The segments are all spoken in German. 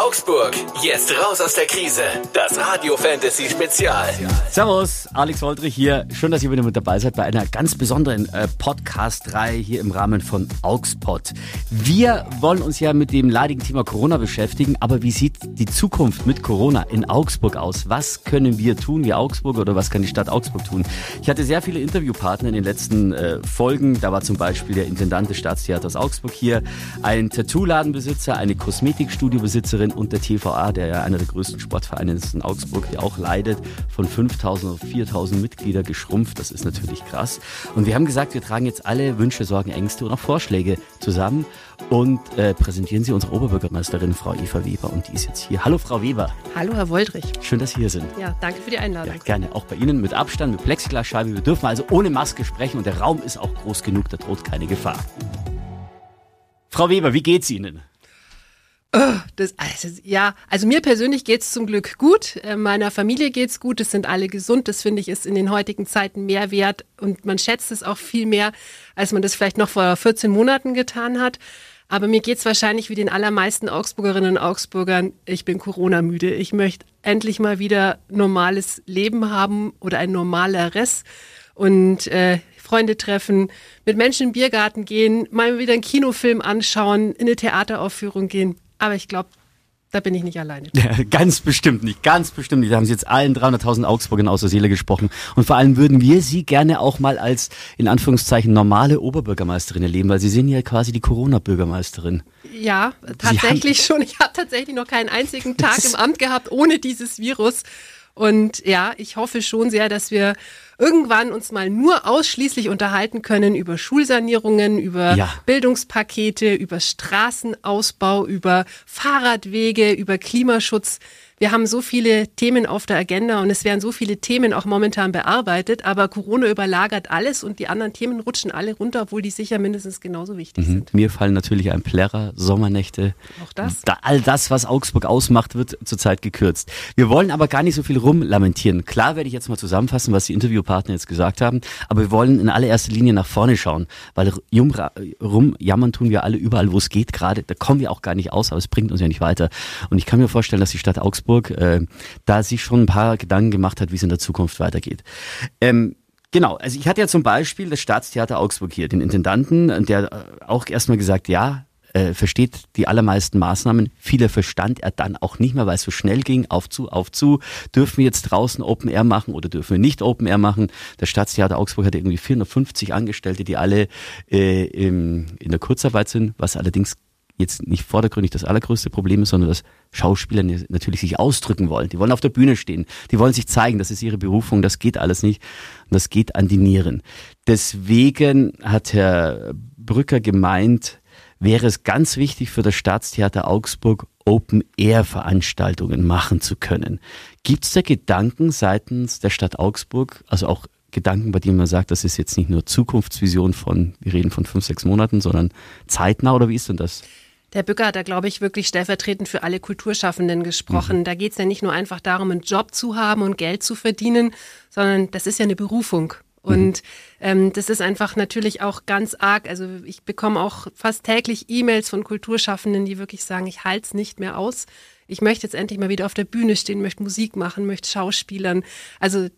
Augsburg, jetzt raus aus der Krise. Das Radio Fantasy Spezial. Servus, Alex Woldrich hier. Schön, dass ihr wieder mit dabei seid bei einer ganz besonderen äh, Podcast-Reihe hier im Rahmen von Augspod. Wir wollen uns ja mit dem leidigen Thema Corona beschäftigen, aber wie sieht die Zukunft mit Corona in Augsburg aus? Was können wir tun, wie Augsburg oder was kann die Stadt Augsburg tun? Ich hatte sehr viele Interviewpartner in den letzten äh, Folgen. Da war zum Beispiel der Intendant des Staatstheaters Augsburg hier, ein Tattoo-Ladenbesitzer, eine Kosmetikstudiobesitzerin und der TVA, der ja einer der größten Sportvereine ist in Augsburg, der auch leidet, von 5000 auf 4000 Mitglieder geschrumpft. Das ist natürlich krass. Und wir haben gesagt, wir tragen jetzt alle Wünsche, Sorgen, Ängste und auch Vorschläge zusammen und äh, präsentieren Sie unsere Oberbürgermeisterin, Frau Eva Weber. Und die ist jetzt hier. Hallo, Frau Weber. Hallo, Herr Woldrich. Schön, dass Sie hier sind. Ja, danke für die Einladung. Ja, gerne. Auch bei Ihnen mit Abstand, mit Plexiglasscheibe. Wir dürfen also ohne Maske sprechen und der Raum ist auch groß genug, da droht keine Gefahr. Frau Weber, wie geht's Ihnen? Oh, das, also, ja, also mir persönlich geht's zum Glück gut. Äh, meiner Familie geht's gut. Es sind alle gesund. Das finde ich ist in den heutigen Zeiten mehr wert und man schätzt es auch viel mehr, als man das vielleicht noch vor 14 Monaten getan hat. Aber mir geht's wahrscheinlich wie den allermeisten Augsburgerinnen und Augsburgern. Ich bin Corona-müde. Ich möchte endlich mal wieder normales Leben haben oder ein normaleres und äh, Freunde treffen, mit Menschen im Biergarten gehen, mal wieder einen Kinofilm anschauen, in eine Theateraufführung gehen. Aber ich glaube, da bin ich nicht alleine. Ja, ganz bestimmt nicht, ganz bestimmt nicht. Da haben Sie jetzt allen 300.000 Augsburgern aus der Seele gesprochen. Und vor allem würden wir Sie gerne auch mal als, in Anführungszeichen, normale Oberbürgermeisterin erleben, weil Sie sind ja quasi die Corona-Bürgermeisterin. Ja, tatsächlich schon. Ich habe tatsächlich noch keinen einzigen Tag im Amt gehabt ohne dieses Virus. Und ja, ich hoffe schon sehr, dass wir irgendwann uns mal nur ausschließlich unterhalten können über Schulsanierungen, über ja. Bildungspakete, über Straßenausbau, über Fahrradwege, über Klimaschutz. Wir haben so viele Themen auf der Agenda und es werden so viele Themen auch momentan bearbeitet, aber Corona überlagert alles und die anderen Themen rutschen alle runter, obwohl die sicher mindestens genauso wichtig mhm. sind. Mir fallen natürlich ein Plärrer, Sommernächte. Auch das. Da, all das, was Augsburg ausmacht, wird zurzeit gekürzt. Wir wollen aber gar nicht so viel rumlamentieren. Klar werde ich jetzt mal zusammenfassen, was die Interviewpartner jetzt gesagt haben, aber wir wollen in allererster Linie nach vorne schauen, weil rumjammern tun wir alle überall, wo es geht gerade. Da kommen wir auch gar nicht aus, aber es bringt uns ja nicht weiter. Und ich kann mir vorstellen, dass die Stadt Augsburg Augsburg, äh, da sich schon ein paar Gedanken gemacht hat, wie es in der Zukunft weitergeht. Ähm, Genau, also ich hatte ja zum Beispiel das Staatstheater Augsburg hier, den Intendanten, der äh, auch erstmal gesagt, ja, äh, versteht die allermeisten Maßnahmen. Viele verstand er dann auch nicht mehr, weil es so schnell ging, auf zu, auf zu. Dürfen wir jetzt draußen Open Air machen oder dürfen wir nicht Open Air machen? Das Staatstheater Augsburg hatte irgendwie 450 Angestellte, die alle äh, im, in der Kurzarbeit sind, was allerdings jetzt nicht vordergründig das allergrößte Problem ist, sondern dass Schauspieler natürlich sich ausdrücken wollen. Die wollen auf der Bühne stehen. Die wollen sich zeigen. Das ist ihre Berufung. Das geht alles nicht. Das geht an die Nieren. Deswegen hat Herr Brücker gemeint, wäre es ganz wichtig für das Staatstheater Augsburg, Open-Air-Veranstaltungen machen zu können. Gibt es da Gedanken seitens der Stadt Augsburg, also auch Gedanken, bei denen man sagt, das ist jetzt nicht nur Zukunftsvision von, wir reden von fünf, sechs Monaten, sondern zeitnah oder wie ist denn das? Der Bücker hat da, glaube ich, wirklich stellvertretend für alle Kulturschaffenden gesprochen. Mhm. Da geht es ja nicht nur einfach darum, einen Job zu haben und Geld zu verdienen, sondern das ist ja eine Berufung. Und mhm. ähm, das ist einfach natürlich auch ganz arg. Also ich bekomme auch fast täglich E-Mails von Kulturschaffenden, die wirklich sagen, ich halte es nicht mehr aus. Ich möchte jetzt endlich mal wieder auf der Bühne stehen, möchte Musik machen, möchte Schauspielern. Also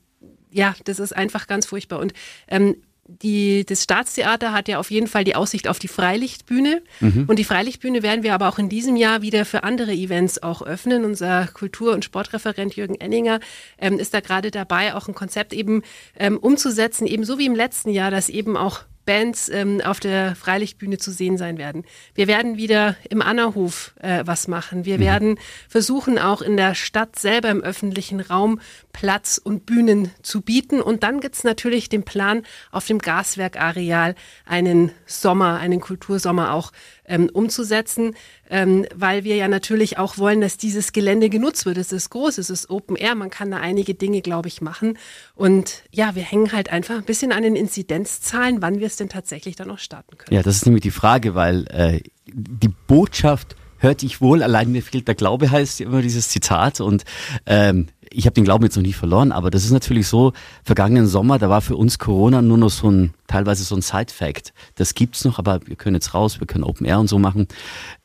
ja, das ist einfach ganz furchtbar. Und ähm, die, das Staatstheater hat ja auf jeden Fall die Aussicht auf die Freilichtbühne. Mhm. Und die Freilichtbühne werden wir aber auch in diesem Jahr wieder für andere Events auch öffnen. Unser Kultur- und Sportreferent Jürgen Enninger ähm, ist da gerade dabei, auch ein Konzept eben ähm, umzusetzen, eben so wie im letzten Jahr, dass eben auch Bands ähm, auf der Freilichtbühne zu sehen sein werden. Wir werden wieder im Annerhof äh, was machen. Wir mhm. werden versuchen, auch in der Stadt selber im öffentlichen Raum Platz und Bühnen zu bieten. Und dann gibt's natürlich den Plan, auf dem Gaswerkareal einen Sommer, einen Kultursommer auch ähm, umzusetzen, ähm, weil wir ja natürlich auch wollen, dass dieses Gelände genutzt wird. Es ist groß, es ist Open Air, man kann da einige Dinge, glaube ich, machen. Und ja, wir hängen halt einfach ein bisschen an den Inzidenzzahlen, wann wir es denn tatsächlich dann noch starten können. Ja, das ist nämlich die Frage, weil äh, die Botschaft hört ich wohl, allein mir fehlt der Glaube heißt immer dieses Zitat und ähm, ich habe den Glauben jetzt noch nie verloren, aber das ist natürlich so, vergangenen Sommer, da war für uns Corona nur noch so ein, teilweise so ein Side-Fact. Das gibt's noch, aber wir können jetzt raus, wir können Open Air und so machen.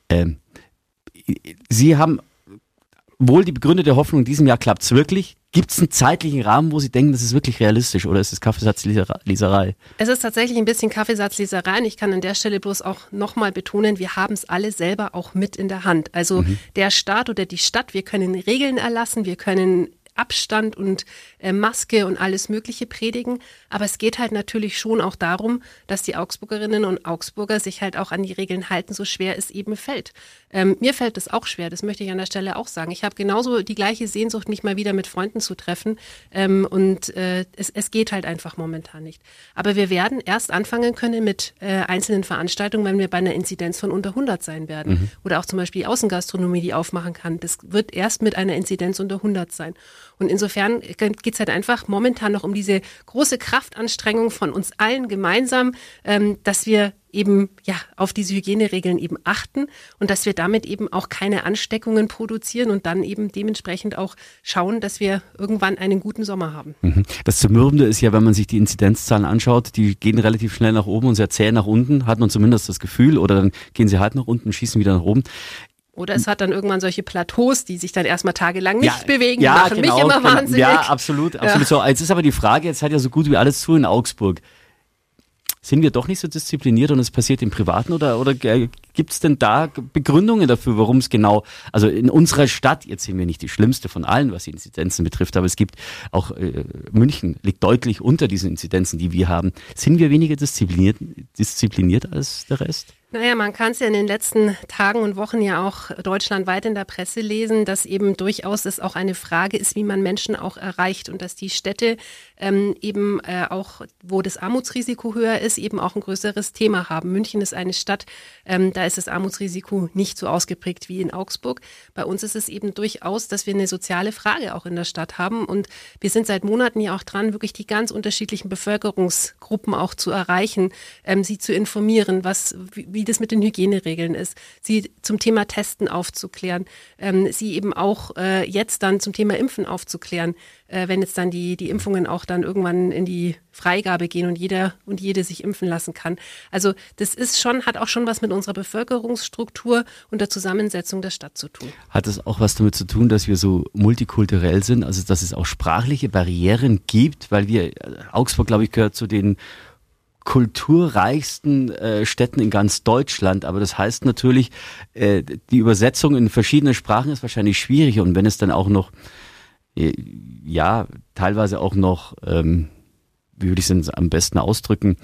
Ähm, Sie haben wohl die begründete Hoffnung, in diesem Jahr klappt es wirklich. Gibt es einen zeitlichen Rahmen, wo Sie denken, das ist wirklich realistisch oder ist es Kaffeesatzleserei? Es ist tatsächlich ein bisschen Kaffeesatzleserei und ich kann an der Stelle bloß auch nochmal betonen, wir haben es alle selber auch mit in der Hand. Also mhm. der Staat oder die Stadt, wir können Regeln erlassen, wir können Abstand und äh, Maske und alles Mögliche predigen. Aber es geht halt natürlich schon auch darum, dass die Augsburgerinnen und Augsburger sich halt auch an die Regeln halten, so schwer es eben fällt. Ähm, mir fällt es auch schwer, das möchte ich an der Stelle auch sagen. Ich habe genauso die gleiche Sehnsucht, mich mal wieder mit Freunden zu treffen. Ähm, und äh, es, es geht halt einfach momentan nicht. Aber wir werden erst anfangen können mit äh, einzelnen Veranstaltungen, wenn wir bei einer Inzidenz von unter 100 sein werden. Mhm. Oder auch zum Beispiel die Außengastronomie, die aufmachen kann. Das wird erst mit einer Inzidenz unter 100 sein. Und insofern geht es halt einfach momentan noch um diese große Kraftanstrengung von uns allen gemeinsam, ähm, dass wir eben ja auf diese Hygieneregeln eben achten und dass wir damit eben auch keine Ansteckungen produzieren und dann eben dementsprechend auch schauen, dass wir irgendwann einen guten Sommer haben. Mhm. Das Zermürbende ist ja, wenn man sich die Inzidenzzahlen anschaut, die gehen relativ schnell nach oben und sehr zäh nach unten, hat man zumindest das Gefühl, oder dann gehen sie halt nach unten, schießen wieder nach oben. Oder es hat dann irgendwann solche Plateaus, die sich dann erstmal tagelang nicht ja, bewegen, ja, machen genau, mich immer genau. wahnsinnig. Ja, absolut, absolut ja. so. Jetzt ist aber die Frage, jetzt hat ja so gut wie alles zu in Augsburg. Sind wir doch nicht so diszipliniert und es passiert im Privaten oder, oder gibt es denn da Begründungen dafür, warum es genau, also in unserer Stadt, jetzt sind wir nicht die schlimmste von allen, was die Inzidenzen betrifft, aber es gibt auch äh, München liegt deutlich unter diesen Inzidenzen, die wir haben. Sind wir weniger diszipliniert, diszipliniert als der Rest? Naja, man kann es ja in den letzten Tagen und Wochen ja auch deutschlandweit in der Presse lesen, dass eben durchaus es auch eine Frage ist, wie man Menschen auch erreicht und dass die Städte ähm, eben äh, auch, wo das Armutsrisiko höher ist, eben auch ein größeres Thema haben. München ist eine Stadt, ähm, da ist das Armutsrisiko nicht so ausgeprägt wie in Augsburg. Bei uns ist es eben durchaus, dass wir eine soziale Frage auch in der Stadt haben und wir sind seit Monaten ja auch dran, wirklich die ganz unterschiedlichen Bevölkerungsgruppen auch zu erreichen, ähm, sie zu informieren, was wie, wie das mit den Hygieneregeln ist, sie zum Thema Testen aufzuklären, ähm, sie eben auch äh, jetzt dann zum Thema Impfen aufzuklären, äh, wenn jetzt dann die, die Impfungen auch dann irgendwann in die Freigabe gehen und jeder und jede sich impfen lassen kann. Also das ist schon, hat auch schon was mit unserer Bevölkerungsstruktur und der Zusammensetzung der Stadt zu tun. Hat es auch was damit zu tun, dass wir so multikulturell sind, also dass es auch sprachliche Barrieren gibt, weil wir, Augsburg, glaube ich, gehört zu den kulturreichsten äh, Städten in ganz Deutschland. Aber das heißt natürlich, äh, die Übersetzung in verschiedene Sprachen ist wahrscheinlich schwierig. Und wenn es dann auch noch, äh, ja, teilweise auch noch, ähm, wie würde ich es am besten ausdrücken,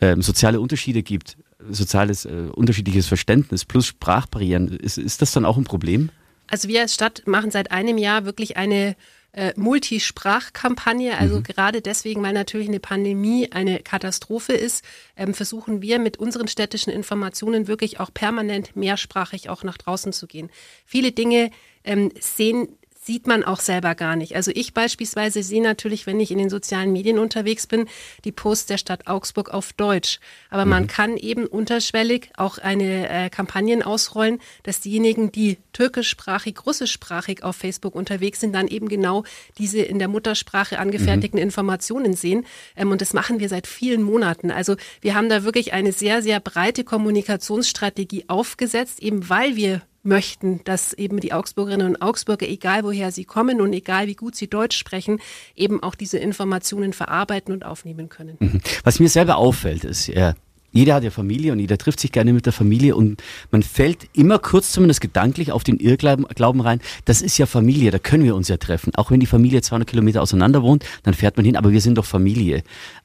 ähm, soziale Unterschiede gibt, soziales, äh, unterschiedliches Verständnis plus Sprachbarrieren, ist, ist das dann auch ein Problem? Also wir als Stadt machen seit einem Jahr wirklich eine äh, Multisprachkampagne. Also mhm. gerade deswegen, weil natürlich eine Pandemie eine Katastrophe ist, ähm, versuchen wir mit unseren städtischen Informationen wirklich auch permanent mehrsprachig auch nach draußen zu gehen. Viele Dinge ähm, sehen sieht man auch selber gar nicht. Also ich beispielsweise sehe natürlich, wenn ich in den sozialen Medien unterwegs bin, die Posts der Stadt Augsburg auf Deutsch. Aber mhm. man kann eben unterschwellig auch eine äh, Kampagnen ausrollen, dass diejenigen, die türkischsprachig, russischsprachig auf Facebook unterwegs sind, dann eben genau diese in der Muttersprache angefertigten mhm. Informationen sehen. Ähm, und das machen wir seit vielen Monaten. Also wir haben da wirklich eine sehr, sehr breite Kommunikationsstrategie aufgesetzt, eben weil wir möchten, dass eben die Augsburgerinnen und Augsburger, egal woher sie kommen und egal wie gut sie Deutsch sprechen, eben auch diese Informationen verarbeiten und aufnehmen können. Mhm. Was mir selber auffällt, ist, ja, jeder hat ja Familie und jeder trifft sich gerne mit der Familie und man fällt immer kurz zumindest gedanklich auf den Irrglauben rein, das ist ja Familie, da können wir uns ja treffen. Auch wenn die Familie 200 Kilometer auseinander wohnt, dann fährt man hin, aber wir sind doch Familie.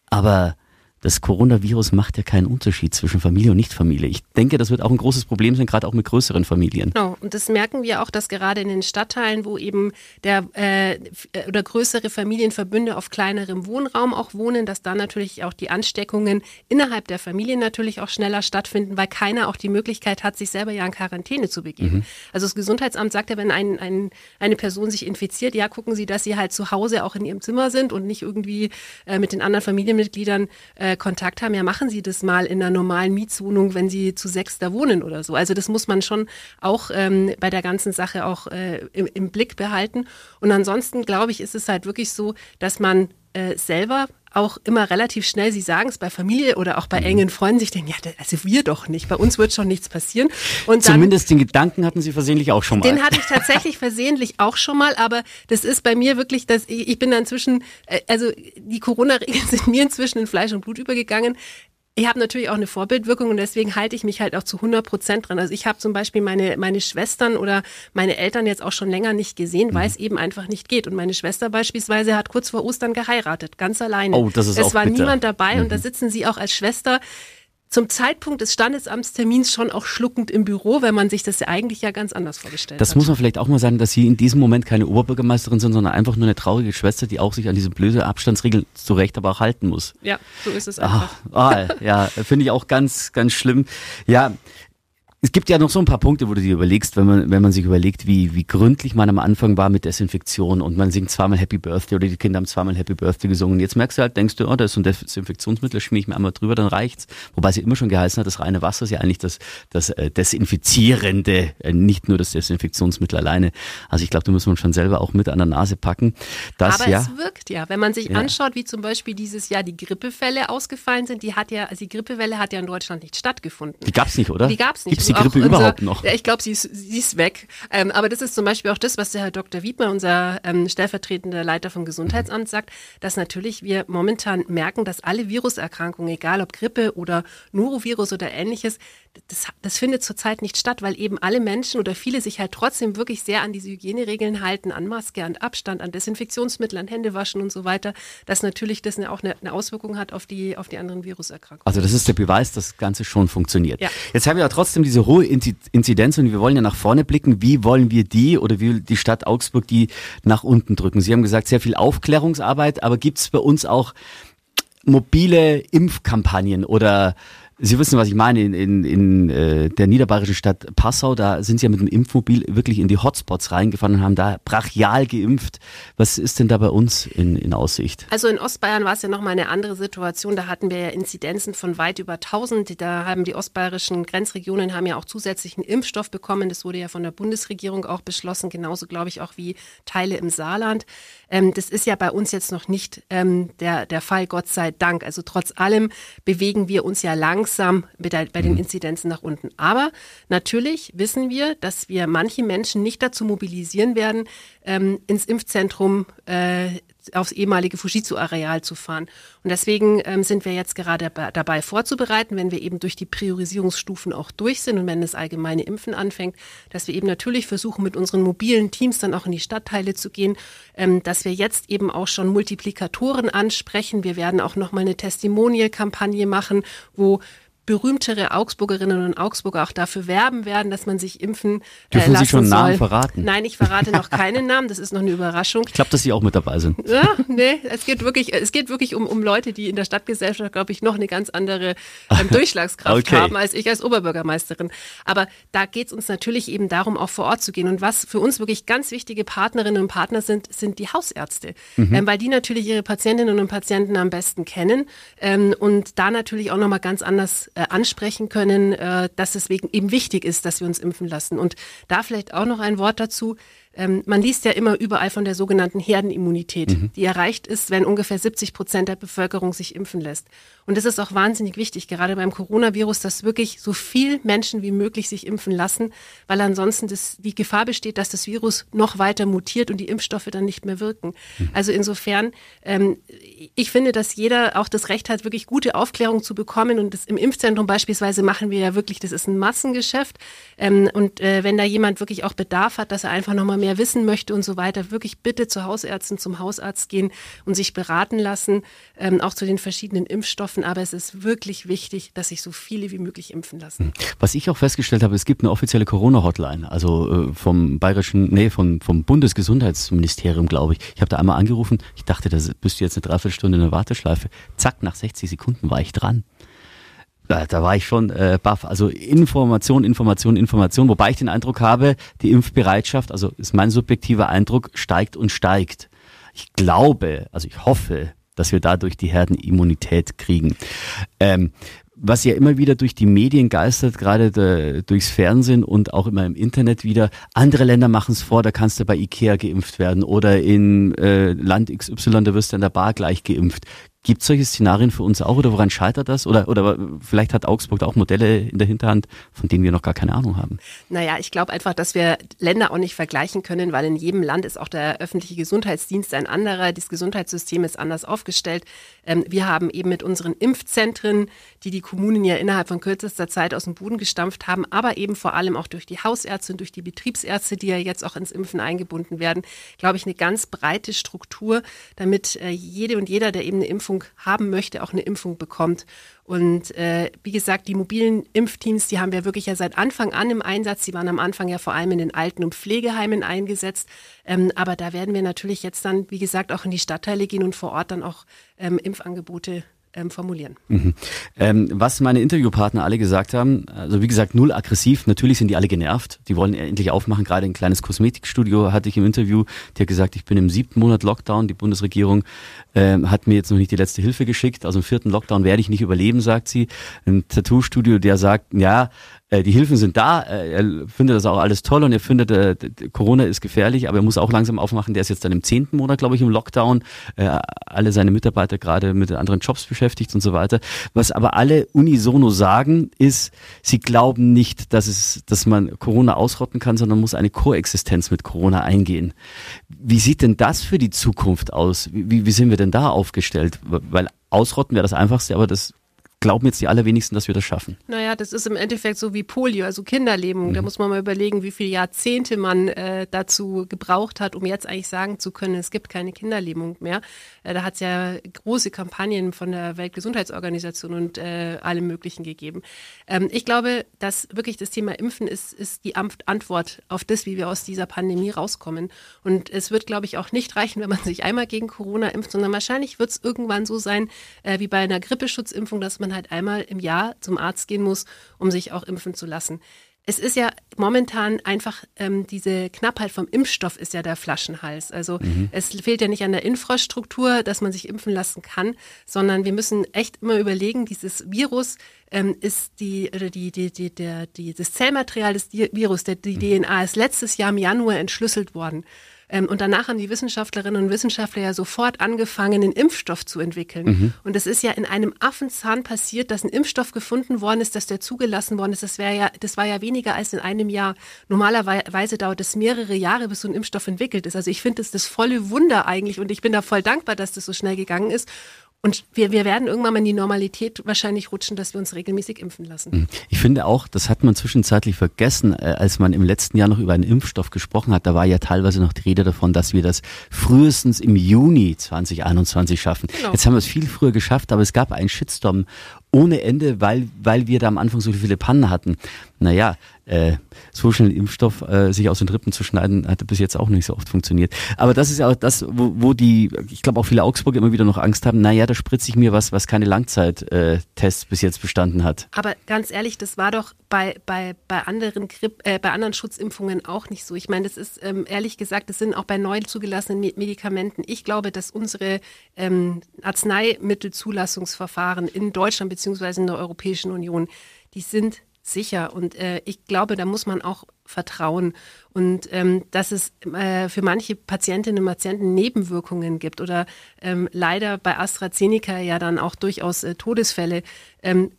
Aber das Coronavirus macht ja keinen Unterschied zwischen Familie und Nichtfamilie. Ich denke, das wird auch ein großes Problem sein, gerade auch mit größeren Familien. Genau, und das merken wir auch, dass gerade in den Stadtteilen, wo eben der äh, oder größere Familienverbünde auf kleinerem Wohnraum auch wohnen, dass da natürlich auch die Ansteckungen innerhalb der Familie natürlich auch schneller stattfinden, weil keiner auch die Möglichkeit hat, sich selber ja in Quarantäne zu begeben. Mhm. Also das Gesundheitsamt sagt ja, wenn ein, ein, eine Person sich infiziert, ja, gucken Sie, dass Sie halt zu Hause auch in Ihrem Zimmer sind und nicht irgendwie äh, mit den anderen Familienmitgliedern äh, äh, Kontakt haben, ja, machen Sie das mal in einer normalen Mietswohnung, wenn Sie zu sechs da wohnen oder so. Also das muss man schon auch ähm, bei der ganzen Sache auch äh, im, im Blick behalten. Und ansonsten, glaube ich, ist es halt wirklich so, dass man äh, selber auch immer relativ schnell, Sie sagen es bei Familie oder auch bei mhm. engen Freunden, sich denken, ja, also wir doch nicht, bei uns wird schon nichts passieren. Und dann, Zumindest den Gedanken hatten Sie versehentlich auch schon mal. Den hatte ich tatsächlich versehentlich auch schon mal, aber das ist bei mir wirklich, dass ich, ich bin da inzwischen, äh, also die Corona-Regeln sind mir inzwischen in Fleisch und Blut übergegangen ich habe natürlich auch eine Vorbildwirkung und deswegen halte ich mich halt auch zu 100 Prozent dran. Also ich habe zum Beispiel meine, meine Schwestern oder meine Eltern jetzt auch schon länger nicht gesehen, weil mhm. es eben einfach nicht geht. Und meine Schwester beispielsweise hat kurz vor Ostern geheiratet, ganz alleine. Oh, das ist es auch war bitter. niemand dabei mhm. und da mhm. sitzen sie auch als Schwester zum Zeitpunkt des Standesamtstermins schon auch schluckend im Büro, wenn man sich das eigentlich ja ganz anders vorgestellt das hat. Das muss man vielleicht auch mal sagen, dass Sie in diesem Moment keine Oberbürgermeisterin sind, sondern einfach nur eine traurige Schwester, die auch sich an diese blöde Abstandsregel zu Recht aber auch halten muss. Ja, so ist es einfach. Ah, ah ja, finde ich auch ganz, ganz schlimm. Ja, es gibt ja noch so ein paar Punkte, wo du dir überlegst, wenn man, wenn man sich überlegt, wie, wie gründlich man am Anfang war mit Desinfektion und man singt zweimal Happy Birthday oder die Kinder haben zweimal Happy Birthday gesungen. Jetzt merkst du halt, denkst du, oh, da ist so ein Desinfektionsmittel, schmier ich mir einmal drüber, dann reicht's. Wobei sie immer schon geheißen hat, das reine Wasser ist ja eigentlich das, das äh, Desinfizierende, äh, nicht nur das Desinfektionsmittel alleine. Also ich glaube, da muss man schon selber auch mit an der Nase packen. Dass, Aber ja, es wirkt ja. Wenn man sich ja. anschaut, wie zum Beispiel dieses Jahr die Grippefälle ausgefallen sind, die hat ja, also die Grippewelle hat ja in Deutschland nicht stattgefunden. Die gab's nicht, oder? Die gab's nicht. Gibt's die Grippe überhaupt noch? Ja, ich glaube, sie, ist, sie ist weg. Ähm, aber das ist zum Beispiel auch das, was der Herr Dr. Wiedmer, unser ähm, stellvertretender Leiter vom Gesundheitsamt, sagt, dass natürlich wir momentan merken, dass alle Viruserkrankungen, egal ob Grippe oder Norovirus oder ähnliches, das, das findet zurzeit nicht statt, weil eben alle Menschen oder viele sich halt trotzdem wirklich sehr an diese Hygieneregeln halten, an Maske, an Abstand, an Desinfektionsmittel, an Händewaschen und so weiter, dass natürlich das auch eine, eine Auswirkung hat auf die, auf die anderen Viruserkrankungen. Also das ist der Beweis, dass das Ganze schon funktioniert. Ja. Jetzt haben wir ja trotzdem diese hohe Inzidenz und wir wollen ja nach vorne blicken. Wie wollen wir die oder wie die Stadt Augsburg die nach unten drücken? Sie haben gesagt, sehr viel Aufklärungsarbeit, aber gibt es bei uns auch mobile Impfkampagnen oder Sie wissen, was ich meine. In, in, in äh, der niederbayerischen Stadt Passau, da sind Sie ja mit dem Impfmobil wirklich in die Hotspots reingefahren und haben da brachial geimpft. Was ist denn da bei uns in, in Aussicht? Also in Ostbayern war es ja nochmal eine andere Situation. Da hatten wir ja Inzidenzen von weit über 1000. Da haben die ostbayerischen Grenzregionen haben ja auch zusätzlichen Impfstoff bekommen. Das wurde ja von der Bundesregierung auch beschlossen. Genauso, glaube ich, auch wie Teile im Saarland. Ähm, das ist ja bei uns jetzt noch nicht ähm, der, der Fall, Gott sei Dank. Also trotz allem bewegen wir uns ja langsam bei, der, bei den mhm. Inzidenzen nach unten. Aber natürlich wissen wir, dass wir manche Menschen nicht dazu mobilisieren werden, ähm, ins Impfzentrum äh, aufs ehemalige Fujitsu-Areal zu fahren. Und deswegen ähm, sind wir jetzt gerade dabei vorzubereiten, wenn wir eben durch die Priorisierungsstufen auch durch sind und wenn das allgemeine Impfen anfängt, dass wir eben natürlich versuchen, mit unseren mobilen Teams dann auch in die Stadtteile zu gehen, ähm, dass wir jetzt eben auch schon Multiplikatoren ansprechen. Wir werden auch nochmal eine Testimonial-Kampagne machen, wo berühmtere Augsburgerinnen und Augsburger auch dafür werben werden, dass man sich impfen äh, Dürfen lassen Sie schon Namen verraten? Nein, ich verrate noch keinen Namen. Das ist noch eine Überraschung. Ich glaube, dass Sie auch mit dabei sind. Ja, nee, es geht wirklich, es geht wirklich um, um Leute, die in der Stadtgesellschaft, glaube ich, noch eine ganz andere ähm, Durchschlagskraft okay. haben als ich als Oberbürgermeisterin. Aber da geht es uns natürlich eben darum, auch vor Ort zu gehen. Und was für uns wirklich ganz wichtige Partnerinnen und Partner sind, sind die Hausärzte, mhm. ähm, weil die natürlich ihre Patientinnen und Patienten am besten kennen ähm, und da natürlich auch noch mal ganz anders äh, ansprechen können, äh, dass es wegen eben wichtig ist, dass wir uns impfen lassen. Und da vielleicht auch noch ein Wort dazu. Ähm, man liest ja immer überall von der sogenannten Herdenimmunität, mhm. die erreicht ist, wenn ungefähr 70 Prozent der Bevölkerung sich impfen lässt. Und das ist auch wahnsinnig wichtig, gerade beim Coronavirus, dass wirklich so viel Menschen wie möglich sich impfen lassen, weil ansonsten das, die Gefahr besteht, dass das Virus noch weiter mutiert und die Impfstoffe dann nicht mehr wirken. Mhm. Also insofern, ähm, ich finde, dass jeder auch das Recht hat, wirklich gute Aufklärung zu bekommen. Und das im Impfzentrum beispielsweise machen wir ja wirklich, das ist ein Massengeschäft. Ähm, und äh, wenn da jemand wirklich auch Bedarf hat, dass er einfach nochmal mehr wissen möchte und so weiter, wirklich bitte zu Hausärzten, zum Hausarzt gehen und sich beraten lassen, ähm, auch zu den verschiedenen Impfstoffen. Aber es ist wirklich wichtig, dass sich so viele wie möglich impfen lassen. Hm. Was ich auch festgestellt habe, es gibt eine offizielle Corona-Hotline, also äh, vom bayerischen, nee, vom, vom Bundesgesundheitsministerium, glaube ich. Ich habe da einmal angerufen, ich dachte, da bist du jetzt eine Dreiviertelstunde in der Warteschleife. Zack, nach 60 Sekunden war ich dran. Da, da war ich schon äh, baff. Also Information, Information, Information, wobei ich den Eindruck habe, die Impfbereitschaft, also ist mein subjektiver Eindruck, steigt und steigt. Ich glaube, also ich hoffe, dass wir dadurch die Herdenimmunität kriegen. Ähm, was ja immer wieder durch die Medien geistert, gerade de, durchs Fernsehen und auch immer im Internet wieder, andere Länder machen es vor, da kannst du bei Ikea geimpft werden oder in äh, Land XY, da wirst du an der Bar gleich geimpft. Gibt es solche Szenarien für uns auch oder woran scheitert das? Oder, oder vielleicht hat Augsburg da auch Modelle in der Hinterhand, von denen wir noch gar keine Ahnung haben. Naja, ich glaube einfach, dass wir Länder auch nicht vergleichen können, weil in jedem Land ist auch der öffentliche Gesundheitsdienst ein anderer, das Gesundheitssystem ist anders aufgestellt. Ähm, wir haben eben mit unseren Impfzentren, die die Kommunen ja innerhalb von kürzester Zeit aus dem Boden gestampft haben, aber eben vor allem auch durch die Hausärzte und durch die Betriebsärzte, die ja jetzt auch ins Impfen eingebunden werden, glaube ich, eine ganz breite Struktur, damit äh, jede und jeder, der eben eine Impfung Impfung haben möchte, auch eine Impfung bekommt. Und äh, wie gesagt, die mobilen Impfteams, die haben wir wirklich ja seit Anfang an im Einsatz. Die waren am Anfang ja vor allem in den Alten- und Pflegeheimen eingesetzt. Ähm, aber da werden wir natürlich jetzt dann, wie gesagt, auch in die Stadtteile gehen und vor Ort dann auch ähm, Impfangebote ähm, formulieren. Mhm. Ähm, was meine Interviewpartner alle gesagt haben, also wie gesagt, null aggressiv, natürlich sind die alle genervt, die wollen endlich aufmachen, gerade ein kleines Kosmetikstudio hatte ich im Interview, die hat gesagt, ich bin im siebten Monat Lockdown, die Bundesregierung ähm, hat mir jetzt noch nicht die letzte Hilfe geschickt, also im vierten Lockdown werde ich nicht überleben, sagt sie. Ein Tattoo-Studio, der sagt, ja, äh, die Hilfen sind da, äh, er findet das auch alles toll und er findet, äh, Corona ist gefährlich, aber er muss auch langsam aufmachen. Der ist jetzt dann im zehnten Monat, glaube ich, im Lockdown. Alle seine Mitarbeiter gerade mit anderen Jobs beschäftigt und so weiter. Was aber alle unisono sagen, ist, sie glauben nicht, dass es, dass man Corona ausrotten kann, sondern muss eine Koexistenz mit Corona eingehen. Wie sieht denn das für die Zukunft aus? Wie, wie sind wir denn da aufgestellt? Weil ausrotten wäre das einfachste, aber das glauben jetzt die allerwenigsten, dass wir das schaffen. Naja, das ist im Endeffekt so wie Polio, also Kinderlähmung. Mhm. Da muss man mal überlegen, wie viele Jahrzehnte man äh, dazu gebraucht hat, um jetzt eigentlich sagen zu können, es gibt keine Kinderlähmung mehr. Äh, da hat es ja große Kampagnen von der Weltgesundheitsorganisation und äh, allem Möglichen gegeben. Ähm, ich glaube, dass wirklich das Thema Impfen ist, ist die Antwort auf das, wie wir aus dieser Pandemie rauskommen. Und es wird, glaube ich, auch nicht reichen, wenn man sich einmal gegen Corona impft, sondern wahrscheinlich wird es irgendwann so sein, äh, wie bei einer Grippeschutzimpfung, dass man man halt einmal im Jahr zum Arzt gehen muss, um sich auch impfen zu lassen. Es ist ja momentan einfach ähm, diese Knappheit vom Impfstoff ist ja der Flaschenhals. Also mhm. es fehlt ja nicht an der Infrastruktur, dass man sich impfen lassen kann, sondern wir müssen echt immer überlegen, dieses Virus ähm, ist die, oder die, die, die, der, die, das Zellmaterial des Virus, der, die mhm. DNA ist letztes Jahr im Januar entschlüsselt worden. Ähm, und danach haben die Wissenschaftlerinnen und Wissenschaftler ja sofort angefangen, einen Impfstoff zu entwickeln. Mhm. Und es ist ja in einem Affenzahn passiert, dass ein Impfstoff gefunden worden ist, dass der zugelassen worden ist. Das wäre ja, das war ja weniger als in einem Jahr. Normalerweise dauert es mehrere Jahre, bis so ein Impfstoff entwickelt ist. Also ich finde das das volle Wunder eigentlich und ich bin da voll dankbar, dass das so schnell gegangen ist. Und wir, wir werden irgendwann mal in die Normalität wahrscheinlich rutschen, dass wir uns regelmäßig impfen lassen. Hm. Ich finde auch, das hat man zwischenzeitlich vergessen, äh, als man im letzten Jahr noch über einen Impfstoff gesprochen hat. Da war ja teilweise noch die Rede davon, dass wir das frühestens im Juni 2021 schaffen. Genau. Jetzt haben wir es viel früher geschafft, aber es gab einen Shitstorm ohne Ende, weil, weil wir da am Anfang so viele Pannen hatten. Naja, äh, so schnell Impfstoff äh, sich aus den Rippen zu schneiden, hatte bis jetzt auch nicht so oft funktioniert. Aber das ist ja auch das, wo, wo die, ich glaube auch viele Augsburger immer wieder noch Angst haben, naja, da spritze ich mir was, was keine Langzeittests bis jetzt bestanden hat. Aber ganz ehrlich, das war doch bei, bei, bei anderen Grip, äh, bei anderen Schutzimpfungen auch nicht so. Ich meine, das ist ähm, ehrlich gesagt, das sind auch bei neu zugelassenen Medikamenten. Ich glaube, dass unsere ähm, Arzneimittelzulassungsverfahren in Deutschland beziehungsweise in der Europäischen Union, die sind sicher. Und äh, ich glaube, da muss man auch vertrauen. Und ähm, dass es äh, für manche Patientinnen und Patienten Nebenwirkungen gibt oder ähm, leider bei AstraZeneca ja dann auch durchaus äh, Todesfälle. Ähm,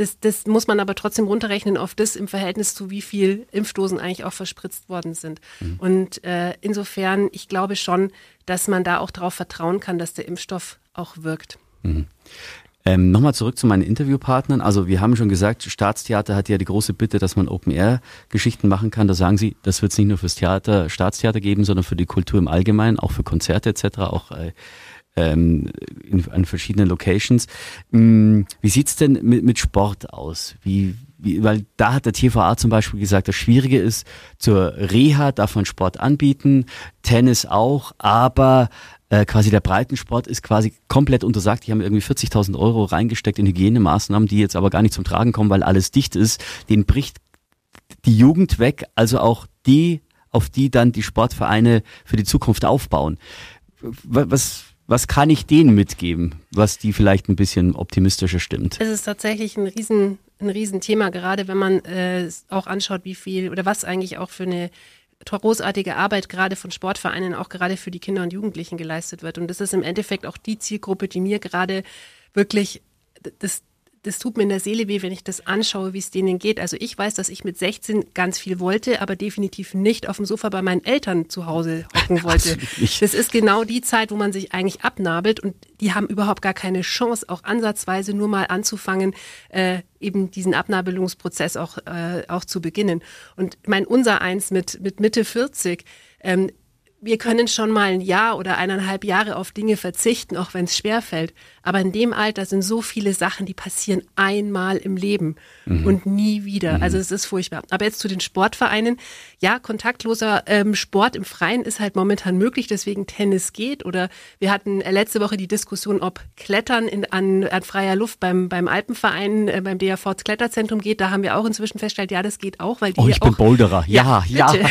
das, das muss man aber trotzdem runterrechnen auf das im Verhältnis zu wie viel Impfdosen eigentlich auch verspritzt worden sind. Mhm. Und äh, insofern, ich glaube schon, dass man da auch darauf vertrauen kann, dass der Impfstoff auch wirkt. Mhm. Ähm, Nochmal zurück zu meinen Interviewpartnern. Also wir haben schon gesagt, Staatstheater hat ja die große Bitte, dass man Open-Air-Geschichten machen kann. Da sagen Sie, das wird es nicht nur fürs Theater, Staatstheater geben, sondern für die Kultur im Allgemeinen, auch für Konzerte etc., auch äh, ähm, in, an verschiedenen Locations. Hm, wie sieht's denn mit, mit Sport aus? Wie, wie, weil da hat der TVA zum Beispiel gesagt, das Schwierige ist, zur Reha darf man Sport anbieten, Tennis auch, aber äh, quasi der Breitensport ist quasi komplett untersagt. Die haben irgendwie 40.000 Euro reingesteckt in Hygienemaßnahmen, die jetzt aber gar nicht zum Tragen kommen, weil alles dicht ist. Den bricht die Jugend weg, also auch die, auf die dann die Sportvereine für die Zukunft aufbauen. Was, was kann ich denen mitgeben, was die vielleicht ein bisschen optimistischer stimmt? Es ist tatsächlich ein riesen ein Riesenthema, gerade wenn man äh, auch anschaut, wie viel oder was eigentlich auch für eine großartige Arbeit gerade von Sportvereinen, auch gerade für die Kinder und Jugendlichen geleistet wird. Und das ist im Endeffekt auch die Zielgruppe, die mir gerade wirklich das, das tut mir in der Seele weh, wenn ich das anschaue, wie es denen geht. Also ich weiß, dass ich mit 16 ganz viel wollte, aber definitiv nicht auf dem Sofa bei meinen Eltern zu Hause hocken wollte. Das ist genau die Zeit, wo man sich eigentlich abnabelt und die haben überhaupt gar keine Chance, auch ansatzweise nur mal anzufangen, äh, eben diesen Abnabelungsprozess auch, äh, auch zu beginnen. Und mein unser eins mit, mit Mitte 40, ähm, wir können schon mal ein Jahr oder eineinhalb Jahre auf Dinge verzichten, auch wenn es schwer fällt. Aber in dem Alter sind so viele Sachen, die passieren einmal im Leben mhm. und nie wieder. Mhm. Also es ist furchtbar. Aber jetzt zu den Sportvereinen. Ja, kontaktloser ähm, Sport im Freien ist halt momentan möglich, deswegen Tennis geht. Oder wir hatten äh, letzte Woche die Diskussion, ob Klettern in, an, an freier Luft beim, beim Alpenverein, äh, beim DAV Kletterzentrum geht. Da haben wir auch inzwischen festgestellt, ja, das geht auch, weil die oh, ich bin Boulderer. Ja, ja. ja.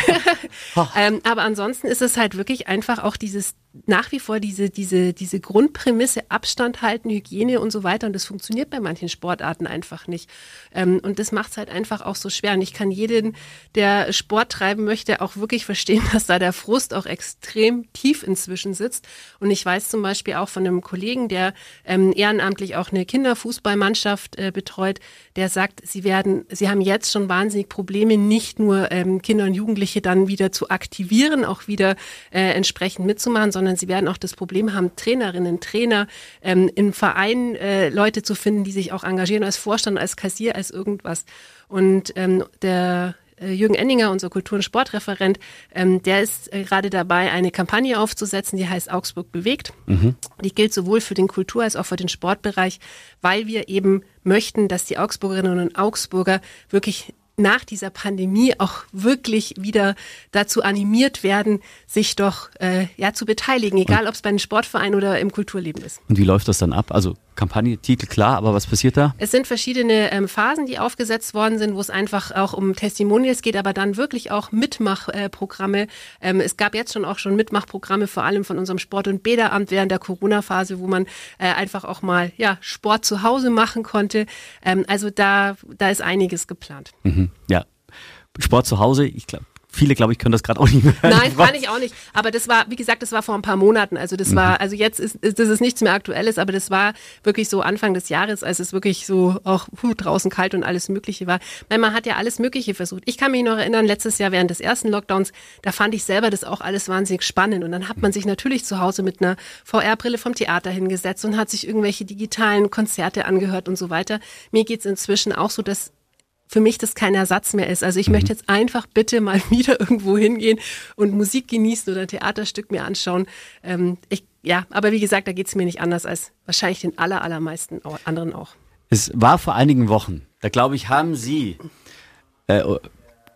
ähm, aber ansonsten ist es halt wirklich einfach auch dieses nach wie vor diese, diese, diese Grundprämisse Abstand halten, Hygiene und so weiter. Und das funktioniert bei manchen Sportarten einfach nicht. Ähm, und das macht es halt einfach auch so schwer. Und ich kann jeden, der Sport treiben möchte, auch wirklich verstehen, dass da der Frust auch extrem tief inzwischen sitzt. Und ich weiß zum Beispiel auch von einem Kollegen, der ähm, ehrenamtlich auch eine Kinderfußballmannschaft äh, betreut, der sagt, sie werden, sie haben jetzt schon wahnsinnig Probleme, nicht nur ähm, Kinder und Jugendliche dann wieder zu aktivieren, auch wieder äh, entsprechend mitzumachen, sondern sie werden auch das Problem haben, Trainerinnen, Trainer ähm, im Verein äh, Leute zu finden, die sich auch engagieren als Vorstand, als Kassier, als irgendwas. Und ähm, der äh, Jürgen Enninger, unser Kultur- und Sportreferent, ähm, der ist äh, gerade dabei, eine Kampagne aufzusetzen, die heißt Augsburg bewegt. Mhm. Die gilt sowohl für den Kultur- als auch für den Sportbereich, weil wir eben möchten, dass die Augsburgerinnen und Augsburger wirklich nach dieser Pandemie auch wirklich wieder dazu animiert werden, sich doch äh, ja zu beteiligen, egal ob es bei einem Sportverein oder im Kulturleben ist. Und wie läuft das dann ab? Also Kampagne, Titel klar, aber was passiert da? Es sind verschiedene ähm, Phasen, die aufgesetzt worden sind, wo es einfach auch um Testimonials geht, aber dann wirklich auch Mitmachprogramme. Ähm, es gab jetzt schon auch schon Mitmachprogramme, vor allem von unserem Sport- und Bäderamt während der Corona-Phase, wo man äh, einfach auch mal ja, Sport zu Hause machen konnte. Ähm, also da, da ist einiges geplant. Mhm, ja. Sport zu Hause, ich glaube, Viele, glaube ich, können das gerade auch nicht mehr. Nein, kann ich auch nicht. Aber das war, wie gesagt, das war vor ein paar Monaten. Also das mhm. war, also jetzt ist, ist das ist nichts mehr Aktuelles, aber das war wirklich so Anfang des Jahres, als es wirklich so auch puh, draußen kalt und alles Mögliche war. Weil man hat ja alles Mögliche versucht. Ich kann mich noch erinnern, letztes Jahr während des ersten Lockdowns, da fand ich selber das auch alles wahnsinnig spannend. Und dann hat man sich natürlich zu Hause mit einer VR-Brille vom Theater hingesetzt und hat sich irgendwelche digitalen Konzerte angehört und so weiter. Mir geht's inzwischen auch so, dass für mich das kein Ersatz mehr ist. Also ich mhm. möchte jetzt einfach bitte mal wieder irgendwo hingehen und Musik genießen oder ein Theaterstück mir anschauen. Ähm, ich, ja, aber wie gesagt, da geht es mir nicht anders als wahrscheinlich den aller, allermeisten anderen auch. Es war vor einigen Wochen, da glaube ich, haben Sie, äh,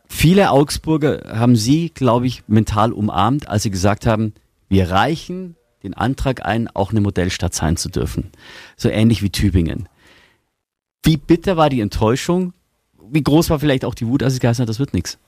viele Augsburger haben Sie, glaube ich, mental umarmt, als Sie gesagt haben, wir reichen den Antrag ein, auch eine Modellstadt sein zu dürfen. So ähnlich wie Tübingen. Wie bitter war die Enttäuschung, wie groß war vielleicht auch die Wut, als es geheißen hat, das wird nichts?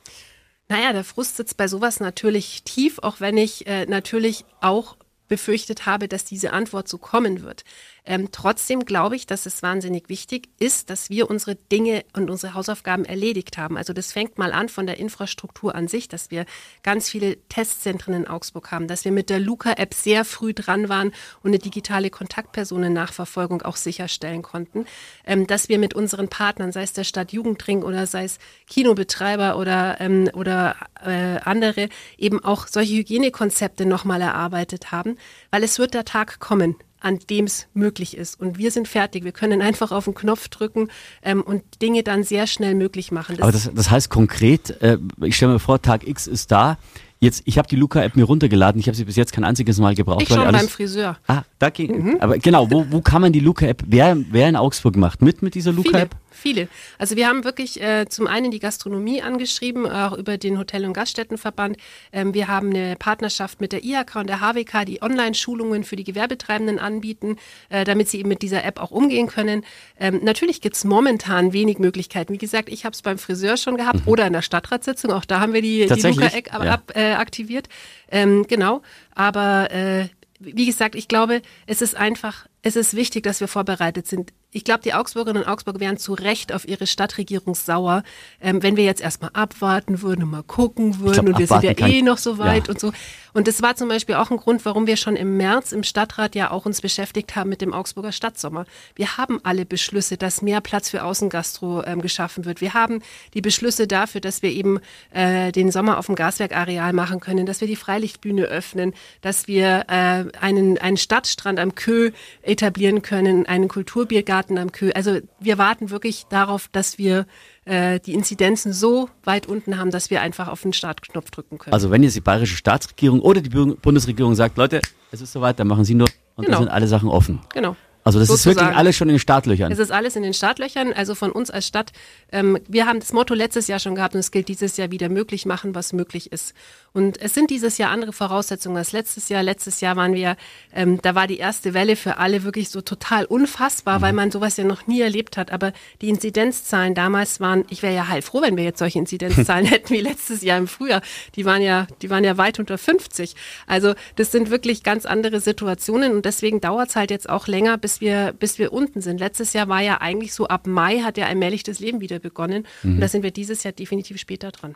Naja, der Frust sitzt bei sowas natürlich tief, auch wenn ich äh, natürlich auch befürchtet habe, dass diese Antwort so kommen wird. Ähm, trotzdem glaube ich, dass es wahnsinnig wichtig ist, dass wir unsere Dinge und unsere Hausaufgaben erledigt haben. Also das fängt mal an von der Infrastruktur an sich, dass wir ganz viele Testzentren in Augsburg haben, dass wir mit der Luca-App sehr früh dran waren und eine digitale Kontaktpersonennachverfolgung auch sicherstellen konnten, ähm, dass wir mit unseren Partnern, sei es der Stadt Jugendring oder sei es Kinobetreiber oder, ähm, oder äh, andere, eben auch solche Hygienekonzepte nochmal erarbeitet haben, weil es wird der Tag kommen, an dem es möglich ist. Und wir sind fertig. Wir können einfach auf den Knopf drücken ähm, und Dinge dann sehr schnell möglich machen. Das Aber das, das heißt konkret, äh, ich stelle mir vor, Tag X ist da. Jetzt, ich habe die Luca-App mir runtergeladen. Ich habe sie bis jetzt kein einziges Mal gebraucht. Ich schon alles, beim Friseur. Ah, da ging. Mhm. Aber genau, wo, wo kann man die Luca-App? Wer, wer in Augsburg macht mit mit dieser Luca-App? Viele. Also wir haben wirklich äh, zum einen die Gastronomie angeschrieben, auch über den Hotel- und Gaststättenverband. Ähm, wir haben eine Partnerschaft mit der IHK und der HWK, die Online-Schulungen für die Gewerbetreibenden anbieten, äh, damit sie eben mit dieser App auch umgehen können. Ähm, natürlich gibt es momentan wenig Möglichkeiten. Wie gesagt, ich habe es beim Friseur schon gehabt mhm. oder in der Stadtratssitzung. Auch da haben wir die, die Luca-App ja. äh, aktiviert. Ähm, genau. Aber äh, wie gesagt, ich glaube, es ist einfach, es ist wichtig, dass wir vorbereitet sind ich glaube, die Augsburgerinnen und Augsburger wären zu Recht auf ihre Stadtregierung sauer, ähm, wenn wir jetzt erstmal abwarten würden und mal gucken würden. glaub, und wir sind ja eh noch so weit ja. und so. Und das war zum Beispiel auch ein Grund, warum wir schon im März im Stadtrat ja auch uns beschäftigt haben mit dem Augsburger Stadtsommer. Wir haben alle Beschlüsse, dass mehr Platz für Außengastro ähm, geschaffen wird. Wir haben die Beschlüsse dafür, dass wir eben äh, den Sommer auf dem Gaswerkareal machen können, dass wir die Freilichtbühne öffnen, dass wir äh, einen, einen Stadtstrand am Kö etablieren können, einen Kulturbiergarten am Kö. Also wir warten wirklich darauf, dass wir äh, die Inzidenzen so weit unten haben, dass wir einfach auf den Startknopf drücken können. Also wenn jetzt die bayerische Staatsregierung oder die Bu- Bundesregierung sagt, Leute, es ist soweit, dann machen sie nur und Genau. dann sind alle Sachen offen. genau. Also das ist wirklich Sozusagen. alles schon in den Startlöchern. Es ist alles in den Startlöchern, also von uns als Stadt. Ähm, wir haben das Motto letztes Jahr schon gehabt und es gilt dieses Jahr wieder möglich machen, was möglich ist. Und es sind dieses Jahr andere Voraussetzungen als letztes Jahr. Letztes Jahr waren wir, ähm, da war die erste Welle für alle wirklich so total unfassbar, weil man sowas ja noch nie erlebt hat. Aber die Inzidenzzahlen damals waren, ich wäre ja heilfroh, wenn wir jetzt solche Inzidenzzahlen hätten wie letztes Jahr im Frühjahr. Die waren ja, die waren ja weit unter 50. Also das sind wirklich ganz andere Situationen und deswegen dauert es halt jetzt auch länger, bis wir, bis wir unten sind. Letztes Jahr war ja eigentlich so ab Mai hat ja allmählich das Leben wieder begonnen und da sind wir dieses Jahr definitiv später dran.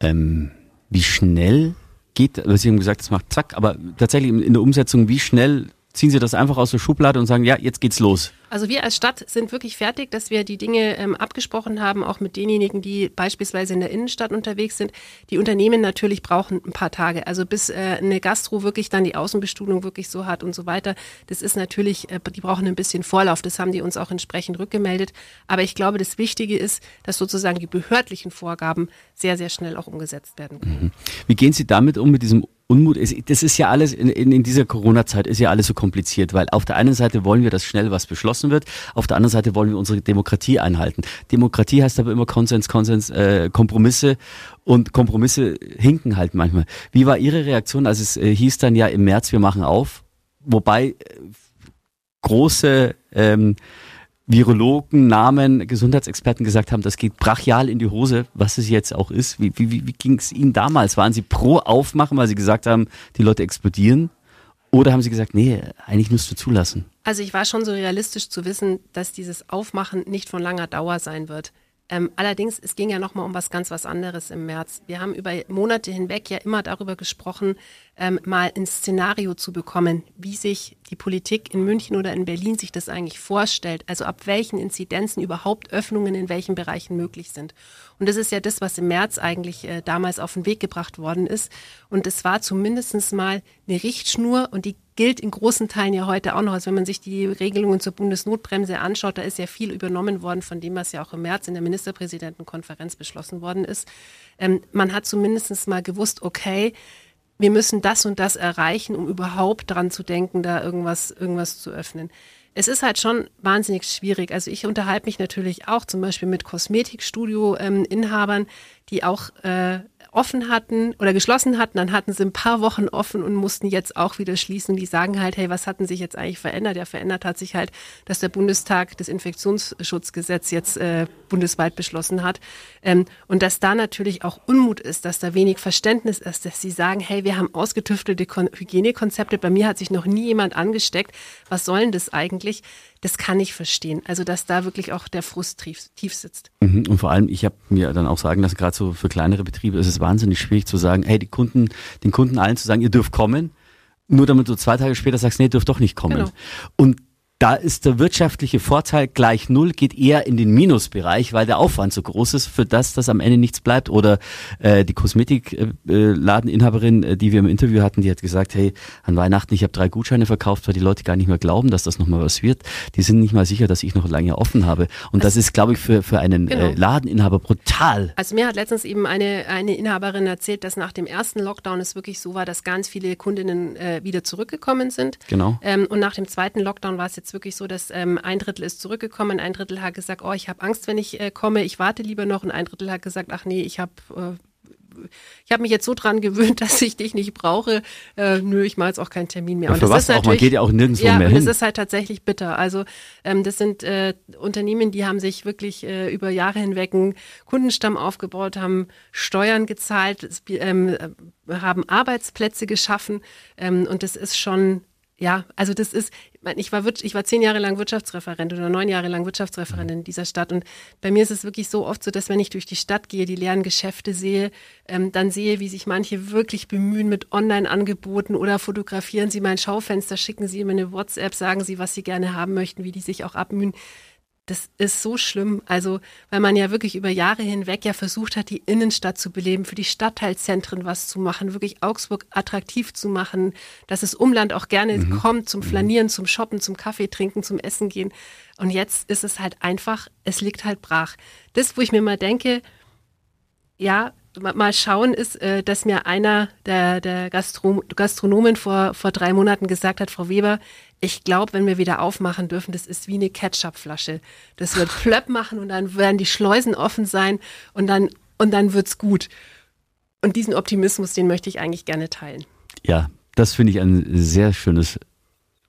ähm, wie schnell geht, also Sie haben gesagt, es macht zack, aber tatsächlich in der Umsetzung, wie schnell ziehen Sie das einfach aus der Schublade und sagen, ja, jetzt geht's los. Also wir als Stadt sind wirklich fertig, dass wir die Dinge ähm, abgesprochen haben, auch mit denjenigen, die beispielsweise in der Innenstadt unterwegs sind. Die Unternehmen natürlich brauchen ein paar Tage, also bis äh, eine Gastro wirklich dann die Außenbestuhlung wirklich so hat und so weiter. Das ist natürlich, äh, die brauchen ein bisschen Vorlauf, das haben die uns auch entsprechend rückgemeldet. Aber ich glaube, das Wichtige ist, dass sozusagen die behördlichen Vorgaben sehr, sehr schnell auch umgesetzt werden können. Wie gehen Sie damit um, mit diesem Unmut? Es- Das ist ja alles, in, in, in dieser Corona-Zeit ist ja alles so kompliziert, weil auf der einen Seite wollen wir, dass schnell was beschlossen wird, auf der anderen Seite wollen wir unsere Demokratie einhalten. Demokratie heißt aber immer Konsens, Konsens, äh, Kompromisse und Kompromisse hinken halt manchmal. Wie war Ihre Reaktion, als es äh, hieß dann ja im März, wir machen auf, wobei äh, große ähm, Virologen, Namen, Gesundheitsexperten gesagt haben, das geht brachial in die Hose, was es jetzt auch ist. Wie, wie, wie, ging es Ihnen damals? Waren Sie pro Aufmachen, weil Sie gesagt haben, die Leute explodieren? Oder haben Sie gesagt, nee, eigentlich musst du zulassen? Also ich war schon so realistisch zu wissen, dass dieses Aufmachen nicht von langer Dauer sein wird. Ähm, allerdings, es ging ja nochmal um was ganz was anderes im März. Wir haben über Monate hinweg ja immer darüber gesprochen, ähm, mal ein Szenario zu bekommen, wie sich die Politik in München oder in Berlin sich das eigentlich vorstellt. Also ab welchen Inzidenzen überhaupt Öffnungen in welchen Bereichen möglich sind. Und das ist ja das, was im März eigentlich äh, damals auf den Weg gebracht worden ist. Und es war zumindestens mal eine Richtschnur und die gilt in großen Teilen ja heute auch noch. Also wenn man sich die Regelungen zur Bundesnotbremse anschaut, da ist ja viel übernommen worden von dem, was ja auch im März in der Ministerpräsidentenkonferenz beschlossen worden ist. Ähm, man hat zumindest mal gewusst, okay, wir müssen das und das erreichen, um überhaupt dran zu denken, da irgendwas, irgendwas zu öffnen. Es ist halt schon wahnsinnig schwierig. Also ich unterhalte mich natürlich auch zum Beispiel mit Kosmetikstudio-Inhabern, die auch äh, offen hatten oder geschlossen hatten, dann hatten sie ein paar Wochen offen und mussten jetzt auch wieder schließen. Die sagen halt, hey, was hatten sich jetzt eigentlich verändert? Ja, verändert hat sich halt, dass der Bundestag das Infektionsschutzgesetz jetzt äh, bundesweit beschlossen hat. Ähm, und dass da natürlich auch Unmut ist, dass da wenig Verständnis ist, dass sie sagen, hey, wir haben ausgetüftelte Kon Hygienekonzepte, bei mir hat sich noch nie jemand angesteckt. Was soll denn das eigentlich? Das kann ich verstehen. Also, dass da wirklich auch der Frust tief, tief sitzt. Mhm. Und vor allem, ich habe mir dann auch sagen lassen, gerade so für kleinere Betriebe ist es wahnsinnig schwierig zu sagen, hey, die Kunden, den Kunden allen zu sagen, ihr dürft kommen, nur damit du zwei Tage später sagst, nee, ihr dürft doch nicht kommen. Genau. Und da ist der wirtschaftliche Vorteil gleich null, geht eher in den Minusbereich, weil der Aufwand so groß ist, für das, dass am Ende nichts bleibt. Oder äh, die Kosmetikladeninhaberin, äh, die wir im Interview hatten, die hat gesagt, hey, an Weihnachten, ich habe drei Gutscheine verkauft, weil die Leute gar nicht mehr glauben, dass das nochmal was wird. Die sind nicht mal sicher, dass ich noch lange offen habe. Und das ist, glaube ich, für, für einen Genau. äh, Ladeninhaber brutal. Also mir hat letztens eben eine, eine Inhaberin erzählt, dass nach dem ersten Lockdown es wirklich so war, dass ganz viele Kundinnen äh, wieder zurückgekommen sind. Genau. Ähm, und nach dem zweiten Lockdown war es jetzt wirklich so, dass ähm, ein Drittel ist zurückgekommen, ein Drittel hat gesagt, oh, ich habe Angst, wenn ich äh, komme, ich warte lieber noch. Und ein Drittel hat gesagt, ach nee, ich habe äh, ich habe mich jetzt so dran gewöhnt, dass ich dich nicht brauche. Äh, nö, ich mache jetzt auch keinen Termin mehr. Und für das was auch? Man geht ja auch nirgendwo ja, mehr hin. Das ist halt tatsächlich bitter. Also ähm, das sind äh, Unternehmen, die haben sich wirklich äh, über Jahre hinweg einen Kundenstamm aufgebaut, haben Steuern gezahlt, es- ähm, äh, haben Arbeitsplätze geschaffen ähm, und das ist schon ja, also das ist, ich war, ich war zehn Jahre lang Wirtschaftsreferent oder neun Jahre lang Wirtschaftsreferent in dieser Stadt. Und bei mir ist es wirklich so oft so, dass wenn ich durch die Stadt gehe, die leeren Geschäfte sehe, ähm, dann sehe, wie sich manche wirklich bemühen mit Online-Angeboten oder fotografieren sie mein Schaufenster, schicken sie mir eine WhatsApp, sagen sie, was sie gerne haben möchten, wie die sich auch abmühen das ist so schlimm. Also, weil man ja wirklich über Jahre hinweg ja versucht hat, die Innenstadt zu beleben, für die Stadtteilzentren was zu machen, wirklich Augsburg attraktiv zu machen, dass das Umland auch gerne mhm. kommt zum mhm. Flanieren, zum Shoppen, zum Kaffee trinken, zum Essen gehen. Und jetzt ist es halt einfach, es liegt halt brach. Das, wo ich mir mal denke, ja, mal schauen ist, äh, dass mir einer der, der Gastro Gastronomen vor, vor drei Monaten gesagt hat, Frau Weber, ich glaube, wenn wir wieder aufmachen dürfen, das ist wie eine Ketchupflasche. Das wird plöpp machen und dann werden die Schleusen offen sein und dann, und dann wird's gut. Und diesen Optimismus, den möchte ich eigentlich gerne teilen. Ja, das finde ich ein sehr schönes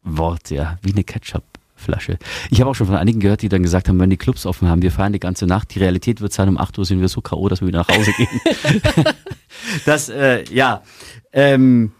Wort, ja, wie eine Ketchup. Flasche. Ich habe auch schon von einigen gehört, die dann gesagt haben, wenn die Clubs offen haben, wir feiern die ganze Nacht, die Realität wird sein, um 8 Uhr sind wir so K.O., dass wir wieder nach Hause gehen. das, äh, ja. Ähm,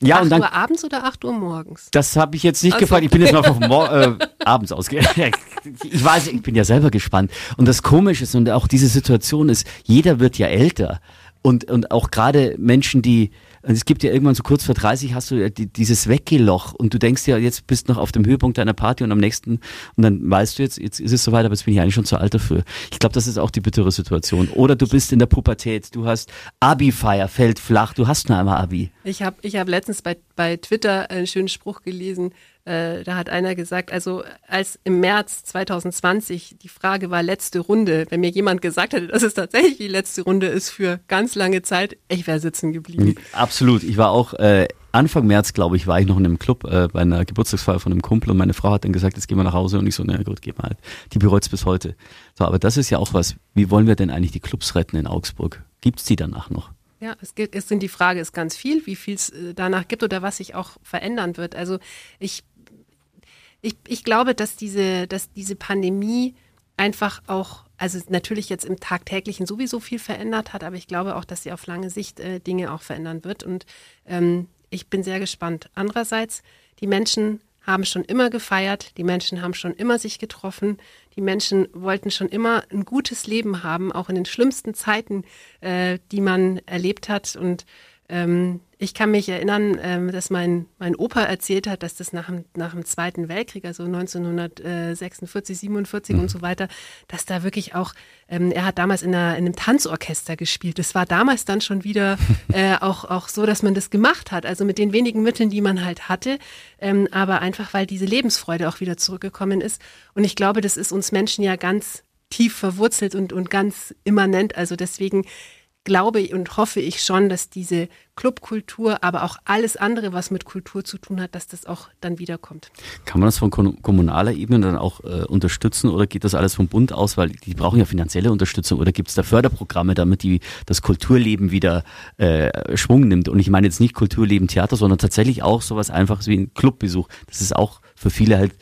ja, 8 und dann, Uhr abends oder 8 Uhr morgens? Das habe ich jetzt nicht also. gefragt. Ich bin jetzt mal von äh, abends ausgegangen. ich weiß, ich bin ja selber gespannt. Und das Komische ist und auch diese Situation ist, jeder wird ja älter. Und, und auch gerade Menschen, die, es gibt ja irgendwann so kurz vor 30 hast du ja dieses Weggeloch und du denkst ja, jetzt bist noch auf dem Höhepunkt deiner Party und am nächsten und dann weißt du jetzt, jetzt ist es soweit, aber jetzt bin ich eigentlich schon zu alt dafür. Ich glaube, das ist auch die bittere Situation. Oder du bist in der Pubertät, du hast Abi-Feier, fällt flach, du hast nur einmal Abi. Ich habe ich hab letztens bei, bei Twitter einen schönen Spruch gelesen, äh, da hat einer gesagt, also als im März 2020 die Frage war letzte Runde, wenn mir jemand gesagt hätte, dass es tatsächlich die letzte Runde ist für ganz lange Zeit, ich wäre sitzen geblieben. Absolut. Ich war auch äh, Anfang März, glaube ich, war ich noch in einem Club äh, bei einer Geburtstagsfeier von einem Kumpel und meine Frau hat dann gesagt, jetzt gehen wir nach Hause und ich so, na gut, geh mal. Die bereut bis heute. So, aber das ist ja auch was. Wie wollen wir denn eigentlich die Clubs retten in Augsburg? Gibt es die danach noch? Ja, es, gibt, es sind die Frage ist ganz viel, wie viel es äh, danach gibt oder was sich auch verändern wird. Also ich ich, ich glaube, dass diese, dass diese Pandemie einfach auch, also natürlich jetzt im Tagtäglichen sowieso viel verändert hat, aber ich glaube auch, dass sie auf lange Sicht äh, Dinge auch verändern wird. Und ähm, ich bin sehr gespannt. Andererseits, die Menschen haben schon immer gefeiert, die Menschen haben schon immer sich getroffen, die Menschen wollten schon immer ein gutes Leben haben, auch in den schlimmsten Zeiten, äh, die man erlebt hat. Und ähm, ich kann mich erinnern, ähm, dass mein, mein Opa erzählt hat, dass das nach dem, nach dem Zweiten Weltkrieg, also 1946, 47 mhm. und so weiter, dass da wirklich auch, ähm, er hat damals in, einer, in einem Tanzorchester gespielt. Das war damals dann schon wieder äh, auch, auch so, dass man das gemacht hat, also mit den wenigen Mitteln, die man halt hatte, ähm, aber einfach, weil diese Lebensfreude auch wieder zurückgekommen ist. Und ich glaube, das ist uns Menschen ja ganz tief verwurzelt und, und ganz immanent. Also deswegen glaube und hoffe ich schon, dass diese Clubkultur, aber auch alles andere, was mit Kultur zu tun hat, dass das auch dann wiederkommt. Kann man das von kommunaler Ebene dann auch äh, unterstützen oder geht das alles vom Bund aus? Weil die brauchen ja finanzielle Unterstützung oder gibt es da Förderprogramme, damit die das Kulturleben wieder äh, Schwung nimmt? Und ich meine jetzt nicht Kulturleben Theater, sondern tatsächlich auch sowas Einfaches wie ein Clubbesuch. Das ist auch für viele halt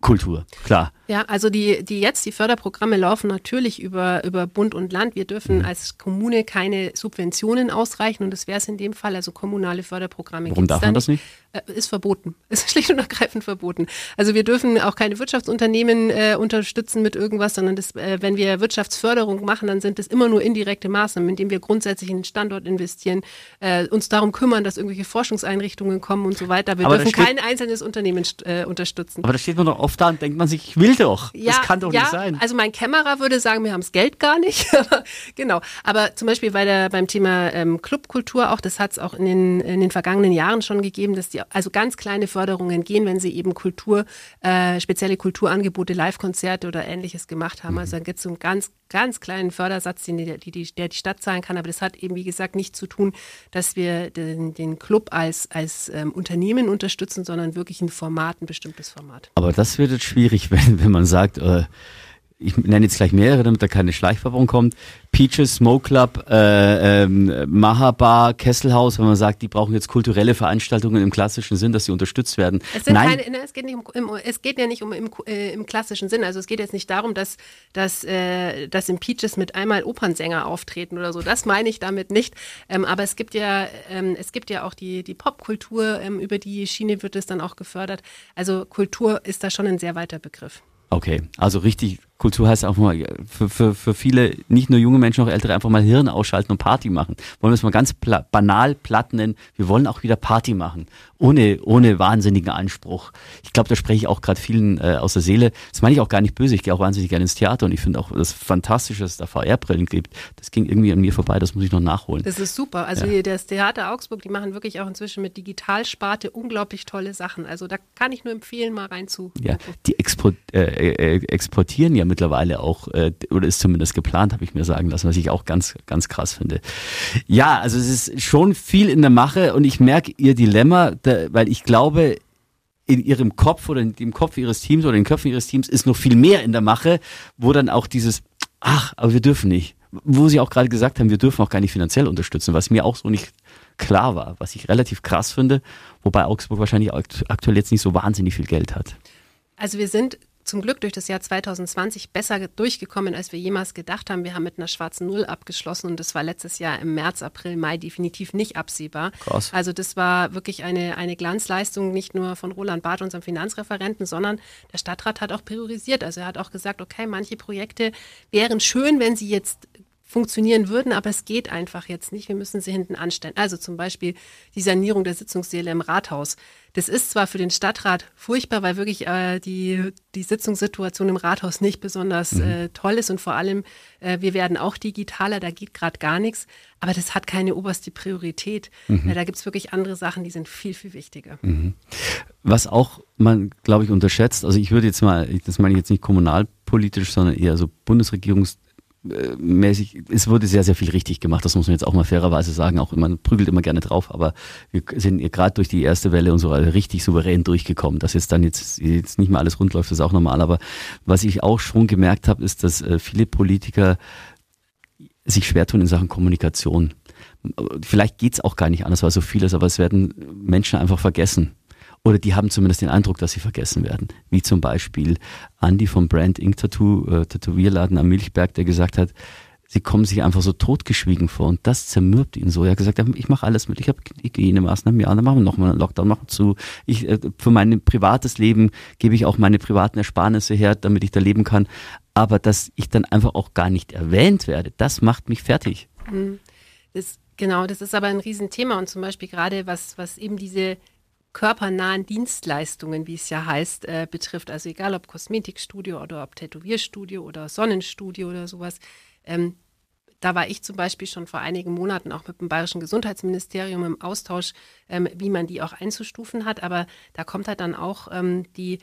Kultur, klar. Ja, also die, die jetzt, die Förderprogramme laufen natürlich über, über Bund und Land. Wir dürfen mhm. als Kommune keine Subventionen ausreichen und das wäre es in dem Fall, also kommunale Förderprogramme. Warum darf man das nicht? Äh, ist verboten. Ist schlicht und ergreifend verboten. Also wir dürfen auch keine Wirtschaftsunternehmen äh, unterstützen mit irgendwas, sondern das, äh, wenn wir Wirtschaftsförderung machen, dann sind das immer nur indirekte Maßnahmen, indem wir grundsätzlich in den Standort investieren, äh, uns darum kümmern, dass irgendwelche Forschungseinrichtungen kommen und so weiter. Wir aber dürfen kein einzelnes Unternehmen äh, unterstützen. Aber da steht man doch oft da und denkt man sich, ich will doch. Ja, das kann doch ja, nicht sein. Also mein Kämmerer würde sagen, wir haben das Geld gar nicht. genau. Aber zum Beispiel bei der, beim Thema ähm, Clubkultur auch, das hat es auch in den, in den vergangenen Jahren schon gegeben, dass die also ganz kleine Förderungen gehen, wenn sie eben Kultur, äh, spezielle Kulturangebote, Live-Konzerte oder ähnliches gemacht haben. Mhm. Also dann gibt es so einen ganz, ganz kleinen Fördersatz, den die, die, der die Stadt zahlen kann. Aber das hat eben, wie gesagt, nichts zu tun, dass wir den, den Club als, als ähm, Unternehmen unterstützen, sondern wirklich ein Format, ein bestimmtes Format. Aber das wird jetzt schwierig, wenn, wenn man sagt, äh, ich nenne jetzt gleich mehrere, damit da keine Schleichwerbung kommt. Peaches, Smoke Club, äh, ähm, Mahabar, Kesselhaus, wenn man sagt, die brauchen jetzt kulturelle Veranstaltungen im klassischen Sinn, dass sie unterstützt werden. Es, Nein. Keine, ne, es, geht, nicht um, es geht ja nicht um im, äh, im, klassischen Sinn. Also es geht jetzt nicht darum, dass, dass, äh, dass im Peaches mit einmal Opernsänger auftreten oder so. Das meine ich damit nicht. Ähm, aber es gibt ja, ähm, es gibt ja auch die, die Popkultur, ähm, über die Schiene wird es dann auch gefördert. Also Kultur ist da schon ein sehr weiter Begriff. Okay, also richtig Kultur heißt auch mal für, für, für viele, nicht nur junge Menschen, auch ältere, einfach mal Hirn ausschalten und Party machen. Wollen wir es mal ganz pla banal platt nennen. Wir wollen auch wieder Party machen. Ohne, ohne wahnsinnigen Anspruch. Ich glaube, da spreche ich auch gerade vielen äh, aus der Seele. Das meine ich auch gar nicht böse. Ich gehe auch wahnsinnig gerne ins Theater und ich finde auch das fantastisch, dass es da VR-Brillen gibt. Das ging irgendwie an mir vorbei, das muss ich noch nachholen. Das ist super. Also ja. das Theater Augsburg, die machen wirklich auch inzwischen mit Digitalsparte unglaublich tolle Sachen. Also da kann ich nur empfehlen, mal rein zu. Ja, die expo äh, äh, exportieren ja mittlerweile auch, äh, oder ist zumindest geplant, habe ich mir sagen lassen, was ich auch ganz, ganz krass finde. Ja, also es ist schon viel in der Mache und ich merke ihr Dilemma, da, weil ich glaube, in ihrem Kopf oder in dem Kopf ihres Teams oder in den Köpfen ihres Teams ist noch viel mehr in der Mache, wo dann auch dieses, ach, aber wir dürfen nicht. Wo sie auch gerade gesagt haben, wir dürfen auch gar nicht finanziell unterstützen, was mir auch so nicht klar war, was ich relativ krass finde, wobei Augsburg wahrscheinlich aktuell jetzt nicht so wahnsinnig viel Geld hat. Also wir sind zum Glück durch das Jahr 2020 besser durchgekommen, als wir jemals gedacht haben. Wir haben mit einer schwarzen Null abgeschlossen und das war letztes Jahr im März, April, Mai definitiv nicht absehbar. Krass. Also das war wirklich eine, eine Glanzleistung, nicht nur von Roland Barth, unserem Finanzreferenten, sondern der Stadtrat hat auch priorisiert. Also er hat auch gesagt, okay, manche Projekte wären schön, wenn sie jetzt funktionieren würden, aber es geht einfach jetzt nicht. Wir müssen sie hinten anstellen. Also zum Beispiel die Sanierung der Sitzungssäle im Rathaus. Das ist zwar für den Stadtrat furchtbar, weil wirklich äh, die, die Sitzungssituation im Rathaus nicht besonders mhm. äh, toll ist und vor allem, äh, wir werden auch digitaler, da geht gerade gar nichts, aber das hat keine oberste Priorität. Mhm. Äh, da gibt es wirklich andere Sachen, die sind viel, viel wichtiger. Mhm. Was auch man, glaube ich, unterschätzt, also ich würde jetzt mal, das meine ich jetzt nicht kommunalpolitisch, sondern eher so Bundesregierungs mäßig, es wurde sehr, sehr viel richtig gemacht, das muss man jetzt auch mal fairerweise sagen, auch man prügelt immer gerne drauf, aber wir sind gerade durch die erste Welle und so richtig souverän durchgekommen. Dass jetzt dann jetzt, jetzt nicht mehr alles rund läuft, ist auch normal, aber was ich auch schon gemerkt habe, ist, dass äh, viele Politiker sich schwer tun in Sachen Kommunikation. Vielleicht geht's auch gar nicht anders, weil so vieles, aber es werden Menschen einfach vergessen oder die haben zumindest den Eindruck, dass sie vergessen werden. Wie zum Beispiel Andy vom Brand Ink Tattoo, äh, Tätowierladen am Milchberg, der gesagt hat, sie kommen sich einfach so totgeschwiegen vor und das zermürbt ihn so. Er hat gesagt, ich mache alles mit, ich habe Hygienemaßnahmen, ja, dann machen wir nochmal einen Lockdown, machen zu. Ich, äh, für mein privates Leben gebe ich auch meine privaten Ersparnisse her, damit ich da leben kann. Aber dass ich dann einfach auch gar nicht erwähnt werde, das macht mich fertig. Mhm. Das, genau, das ist aber ein Riesenthema und zum Beispiel gerade was, was eben diese körpernahen Dienstleistungen, wie es ja heißt, äh, betrifft. Also egal ob Kosmetikstudio oder ob Tätowierstudio oder Sonnenstudio oder sowas. Ähm, da war ich zum Beispiel schon vor einigen Monaten auch mit dem Bayerischen Gesundheitsministerium im Austausch, ähm, wie man die auch einzustufen hat. Aber da kommt halt dann auch ähm, die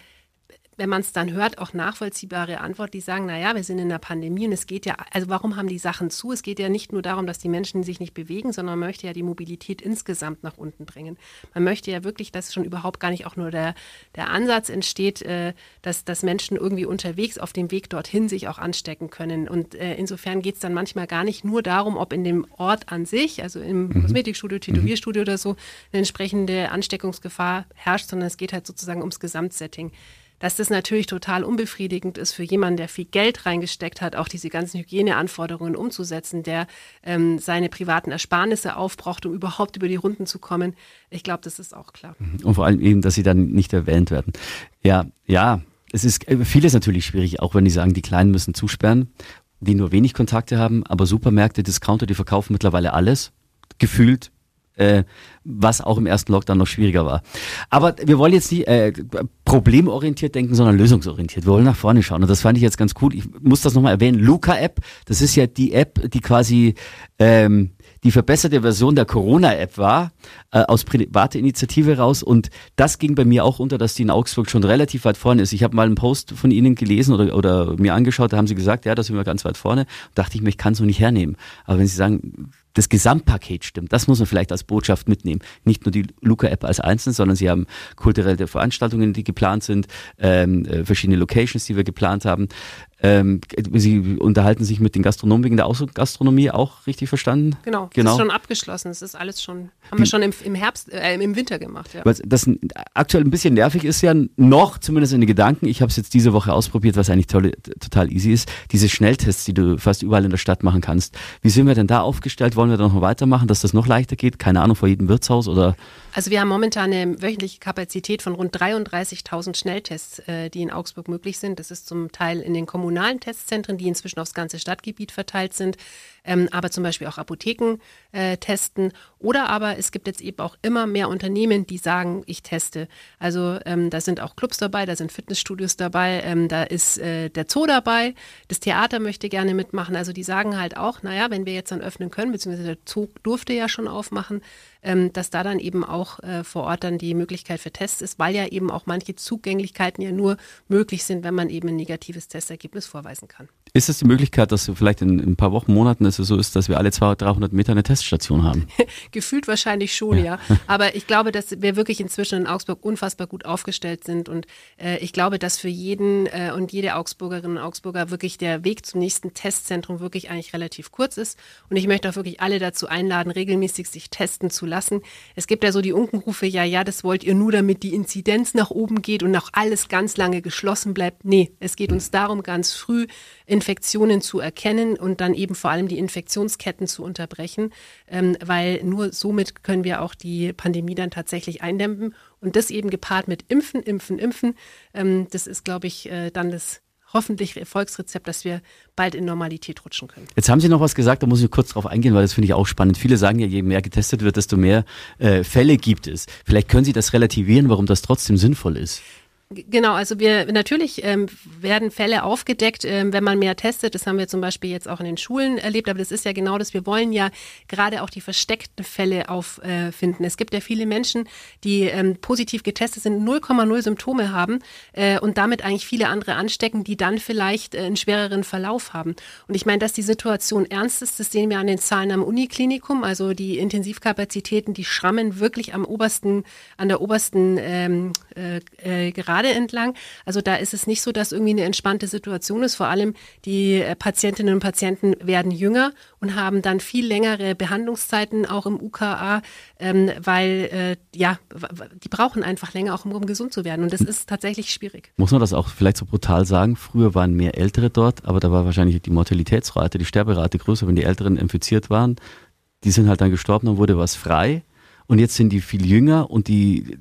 wenn man es dann hört, auch nachvollziehbare Antwort, die sagen, naja, wir sind in der Pandemie und es geht ja, also warum haben die Sachen zu? Es geht ja nicht nur darum, dass die Menschen sich nicht bewegen, sondern man möchte ja die Mobilität insgesamt nach unten bringen. Man möchte ja wirklich, dass schon überhaupt gar nicht auch nur der, der Ansatz entsteht, äh, dass, dass Menschen irgendwie unterwegs auf dem Weg dorthin sich auch anstecken können. Und äh, insofern geht es dann manchmal gar nicht nur darum, ob in dem Ort an sich, also im mhm. Kosmetikstudio, Tätowierstudio mhm. oder so, eine entsprechende Ansteckungsgefahr herrscht, sondern es geht halt sozusagen ums Gesamtsetting dass das natürlich total unbefriedigend ist für jemanden, der viel Geld reingesteckt hat, auch diese ganzen Hygieneanforderungen umzusetzen, der ähm, seine privaten Ersparnisse aufbraucht, um überhaupt über die Runden zu kommen. Ich glaube, das ist auch klar. Und vor allem eben, dass sie dann nicht erwähnt werden. Ja, ja, es ist äh, vieles natürlich schwierig, auch wenn die sagen, die Kleinen müssen zusperren, die nur wenig Kontakte haben, aber Supermärkte, Discounter, die verkaufen mittlerweile alles, gefühlt äh, was auch im ersten Lockdown noch schwieriger war. Aber wir wollen jetzt nicht äh, problemorientiert denken, sondern lösungsorientiert. Wir wollen nach vorne schauen. Und das fand ich jetzt ganz cool. Ich muss das nochmal erwähnen. Luca-App, das ist ja die App, die quasi ähm, die verbesserte Version der Corona-App war, äh, aus private Initiative raus. Und das ging bei mir auch unter, dass die in Augsburg schon relativ weit vorne ist. Ich habe mal einen Post von Ihnen gelesen oder, oder mir angeschaut, da haben Sie gesagt, ja, da sind wir ganz weit vorne. Und dachte ich mir, ich kann es so nicht hernehmen. Aber wenn Sie sagen, das Gesamtpaket stimmt. Das muss man vielleicht als Botschaft mitnehmen. Nicht nur die Luca-App als Einzelne, sondern sie haben kulturelle Veranstaltungen, die geplant sind, ähm, äh, verschiedene Locations, die wir geplant haben. Ähm, Sie unterhalten sich mit den Gastronomen wegen der Außengastronomie auch richtig verstanden? Genau, genau. Das ist schon abgeschlossen. Das ist alles schon, haben wir schon im, im Herbst, äh, im Winter gemacht. Ja. Was das aktuell ein bisschen nervig ist ja noch, zumindest in den Gedanken. Ich habe es jetzt diese Woche ausprobiert, was eigentlich tolle, total easy ist. Diese Schnelltests, die du fast überall in der Stadt machen kannst. Wie sind wir denn da aufgestellt? Wollen wir da noch weitermachen, dass das noch leichter geht? Keine Ahnung, vor jedem Wirtshaus oder? Also wir haben momentan eine wöchentliche Kapazität von rund 33.000 Schnelltests, äh, die in Augsburg möglich sind. Das ist zum Teil in den kommunalen Testzentren, die inzwischen aufs ganze Stadtgebiet verteilt sind, ähm, aber zum Beispiel auch Apotheken äh, testen. Oder aber es gibt jetzt eben auch immer mehr Unternehmen, die sagen, ich teste. Also ähm, da sind auch Clubs dabei, da sind Fitnessstudios dabei, ähm, da ist äh, der Zoo dabei, das Theater möchte gerne mitmachen. Also die sagen halt auch, naja, wenn wir jetzt dann öffnen können, beziehungsweise der Zoo durfte ja schon aufmachen, ähm, dass da dann eben auch äh, vor Ort dann die Möglichkeit für Tests ist, weil ja eben auch manche Zugänglichkeiten ja nur möglich sind, wenn man eben ein negatives Testergebnis vorweisen kann. Ist es die Möglichkeit, dass vielleicht in, in, ein paar Wochen, Monaten es so ist, dass wir alle 200, 300 Meter eine Teststation haben? Gefühlt wahrscheinlich schon, ja. ja. Aber ich glaube, dass wir wirklich inzwischen in Augsburg unfassbar gut aufgestellt sind. Und äh, ich glaube, dass für jeden äh, und jede Augsburgerin und Augsburger wirklich der Weg zum nächsten Testzentrum wirklich eigentlich relativ kurz ist. Und ich möchte auch wirklich alle dazu einladen, regelmäßig sich testen zu lassen. Es gibt ja so die Unkenrufe, ja, ja, das wollt ihr nur, damit die Inzidenz nach oben geht und auch alles ganz lange geschlossen bleibt. Nee, es geht uns darum, ganz früh Infektionen zu erkennen und dann eben vor allem die Infektionsketten zu unterbrechen, ähm, weil nur somit können wir auch die Pandemie dann tatsächlich eindämmen. Und das eben gepaart mit Impfen, Impfen, Impfen, ähm, das ist, glaube ich, äh, dann das hoffentlich Erfolgsrezept, dass wir bald in Normalität rutschen können. Jetzt haben Sie noch was gesagt, da muss ich kurz drauf eingehen, weil das finde ich auch spannend. Viele sagen ja, je mehr getestet wird, desto mehr äh, Fälle gibt es. Vielleicht können Sie das relativieren, warum das trotzdem sinnvoll ist. Genau, also wir natürlich ähm, werden Fälle aufgedeckt, ähm, wenn man mehr testet. Das haben wir zum Beispiel jetzt auch in den Schulen erlebt, aber das ist ja genau das. Wir wollen ja gerade auch die versteckten Fälle auffinden. Äh, es gibt ja viele Menschen, die ähm, positiv getestet sind, 0,0 Symptome haben äh, und damit eigentlich viele andere anstecken, die dann vielleicht äh, einen schwereren Verlauf haben. Und ich meine, dass die Situation ernst ist, das sehen wir an den Zahlen am Uniklinikum. Also die Intensivkapazitäten, die schrammen wirklich am obersten, an der obersten ähm, äh, äh, Gerade entlang. Also da ist es nicht so, dass irgendwie eine entspannte Situation ist. Vor allem die äh, Patientinnen und Patienten werden jünger und haben dann viel längere Behandlungszeiten auch im UKA, ähm, weil äh, ja, die brauchen einfach länger auch, um gesund zu werden. Und das ist tatsächlich schwierig. Muss man das auch vielleicht so brutal sagen? Früher waren mehr Ältere dort, aber da war wahrscheinlich die Mortalitätsrate, die Sterberate größer, wenn die Älteren infiziert waren. Die sind halt dann gestorben, dann wurde was frei. Und jetzt sind die viel jünger und die,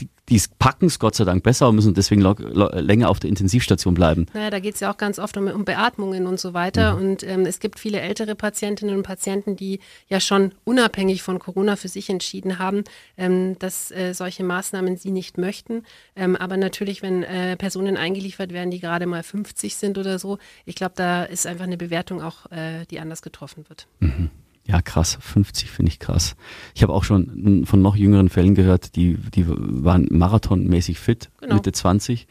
die die packen es Gott sei Dank besser und müssen deswegen länger auf der Intensivstation bleiben. Naja, da geht es ja auch ganz oft um, um Beatmungen und so weiter. Mhm. Und ähm, es gibt viele ältere Patientinnen und Patienten, die ja schon unabhängig von Corona für sich entschieden haben, ähm, dass äh, solche Maßnahmen sie nicht möchten. Ähm, aber natürlich, wenn äh, Personen eingeliefert werden, die gerade mal 50 sind oder so, ich glaube, da ist einfach eine Bewertung auch, äh, die anders getroffen wird. Mhm. Ja, krass. 50 finde ich krass. Ich habe auch schon von noch jüngeren Fällen gehört, die, die waren marathonmäßig fit, genau. Mitte 20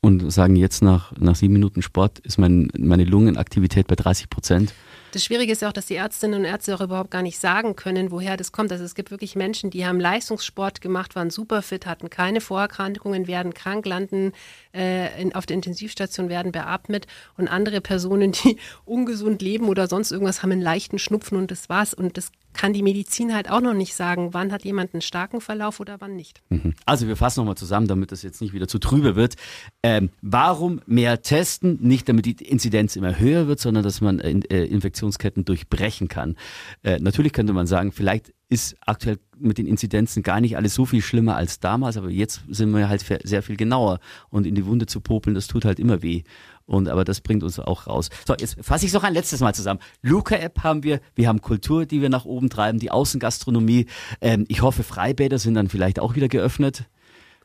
und sagen jetzt nach, nach sieben Minuten Sport ist mein, meine Lungenaktivität bei 30 Prozent. Das Schwierige ist ja auch, dass die Ärztinnen und Ärzte auch überhaupt gar nicht sagen können, woher das kommt. Also es gibt wirklich Menschen, die haben Leistungssport gemacht, waren super fit, hatten keine Vorerkrankungen, werden krank, landen äh, in, auf der Intensivstation, werden beatmet und andere Personen, die ungesund leben oder sonst irgendwas, haben einen leichten Schnupfen und das war's. Und das kann die Medizin halt auch noch nicht sagen, wann hat jemand einen starken Verlauf oder wann nicht. Mhm. Also wir fassen nochmal zusammen, damit das jetzt nicht wieder zu trübe wird. Ähm, warum mehr testen? Nicht damit die Inzidenz immer höher wird, sondern dass man äh, Infektionsketten durchbrechen kann. Äh, natürlich könnte man sagen, vielleicht ist aktuell mit den Inzidenzen gar nicht alles so viel schlimmer als damals, aber jetzt sind wir halt sehr viel genauer und in die Wunde zu popeln, das tut halt immer weh. Und aber das bringt uns auch raus. So, jetzt fasse ich es noch ein letztes Mal zusammen. Luca-App haben wir, wir haben Kultur, die wir nach oben treiben, die Außengastronomie. Ähm, ich hoffe, Freibäder sind dann vielleicht auch wieder geöffnet.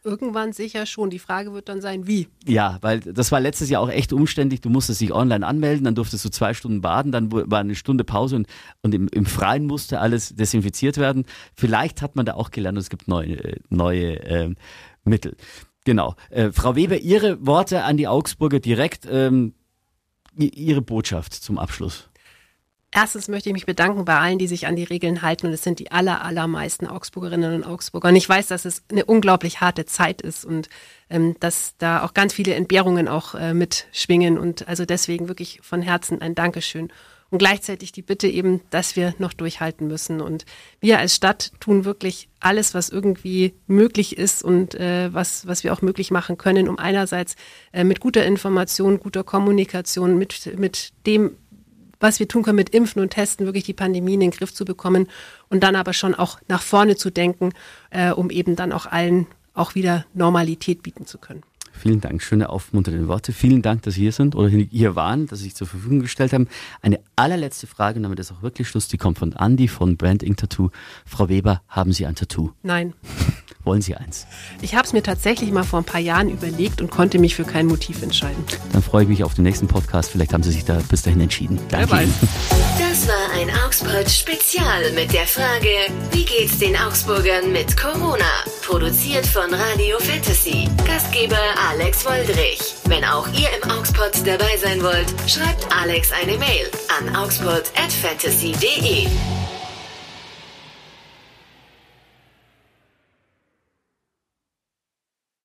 Irgendwann sicher schon. Die Frage wird dann sein, wie. Ja, weil das war letztes Jahr auch echt umständlich. Du musstest dich online anmelden, dann durftest du zwei Stunden baden, dann war eine Stunde Pause und, und im, im Freien musste alles desinfiziert werden. Vielleicht hat man da auch gelernt, es gibt neue, neue äh, Mittel. Genau. Äh, Frau Weber, Ihre Worte an die Augsburger direkt, ähm, Ihre Botschaft zum Abschluss. Erstens möchte ich mich bedanken bei allen, die sich an die Regeln halten. Und es sind die aller, allermeisten Augsburgerinnen und Augsburger. Und ich weiß, dass es eine unglaublich harte Zeit ist und ähm, dass da auch ganz viele Entbehrungen auch äh, mitschwingen. Und also deswegen wirklich von Herzen ein Dankeschön. Und gleichzeitig die Bitte eben, dass wir noch durchhalten müssen. Und wir als Stadt tun wirklich alles, was irgendwie möglich ist und äh, was, was wir auch möglich machen können, um einerseits äh, mit guter Information, guter Kommunikation, mit, mit dem was wir tun können mit Impfen und Testen, wirklich die Pandemie in den Griff zu bekommen und dann aber schon auch nach vorne zu denken, äh, um eben dann auch allen auch wieder Normalität bieten zu können. Vielen Dank, schöne aufmunternde Worte. Vielen Dank, dass Sie hier sind oder hier waren, dass Sie sich zur Verfügung gestellt haben. Eine allerletzte Frage, und damit ist auch wirklich Schluss, die kommt von Andy von Brand Ink Tattoo. Frau Weber, haben Sie ein Tattoo? Nein. Wollen Sie eins? Ich habe es mir tatsächlich mal vor ein paar Jahren überlegt und konnte mich für kein Motiv entscheiden. Dann freue ich mich auf den nächsten Podcast. Vielleicht haben Sie sich da bis dahin entschieden. Danke Ihnen. Das war ein Augsburg Spezial mit der Frage, wie geht's den Augsburgern mit Corona? Produziert von Radio Fantasy. Gastgeber Alex Woldrich. Wenn auch ihr im Augsburg dabei sein wollt, schreibt Alex eine Mail an augsburg at fantasy.de.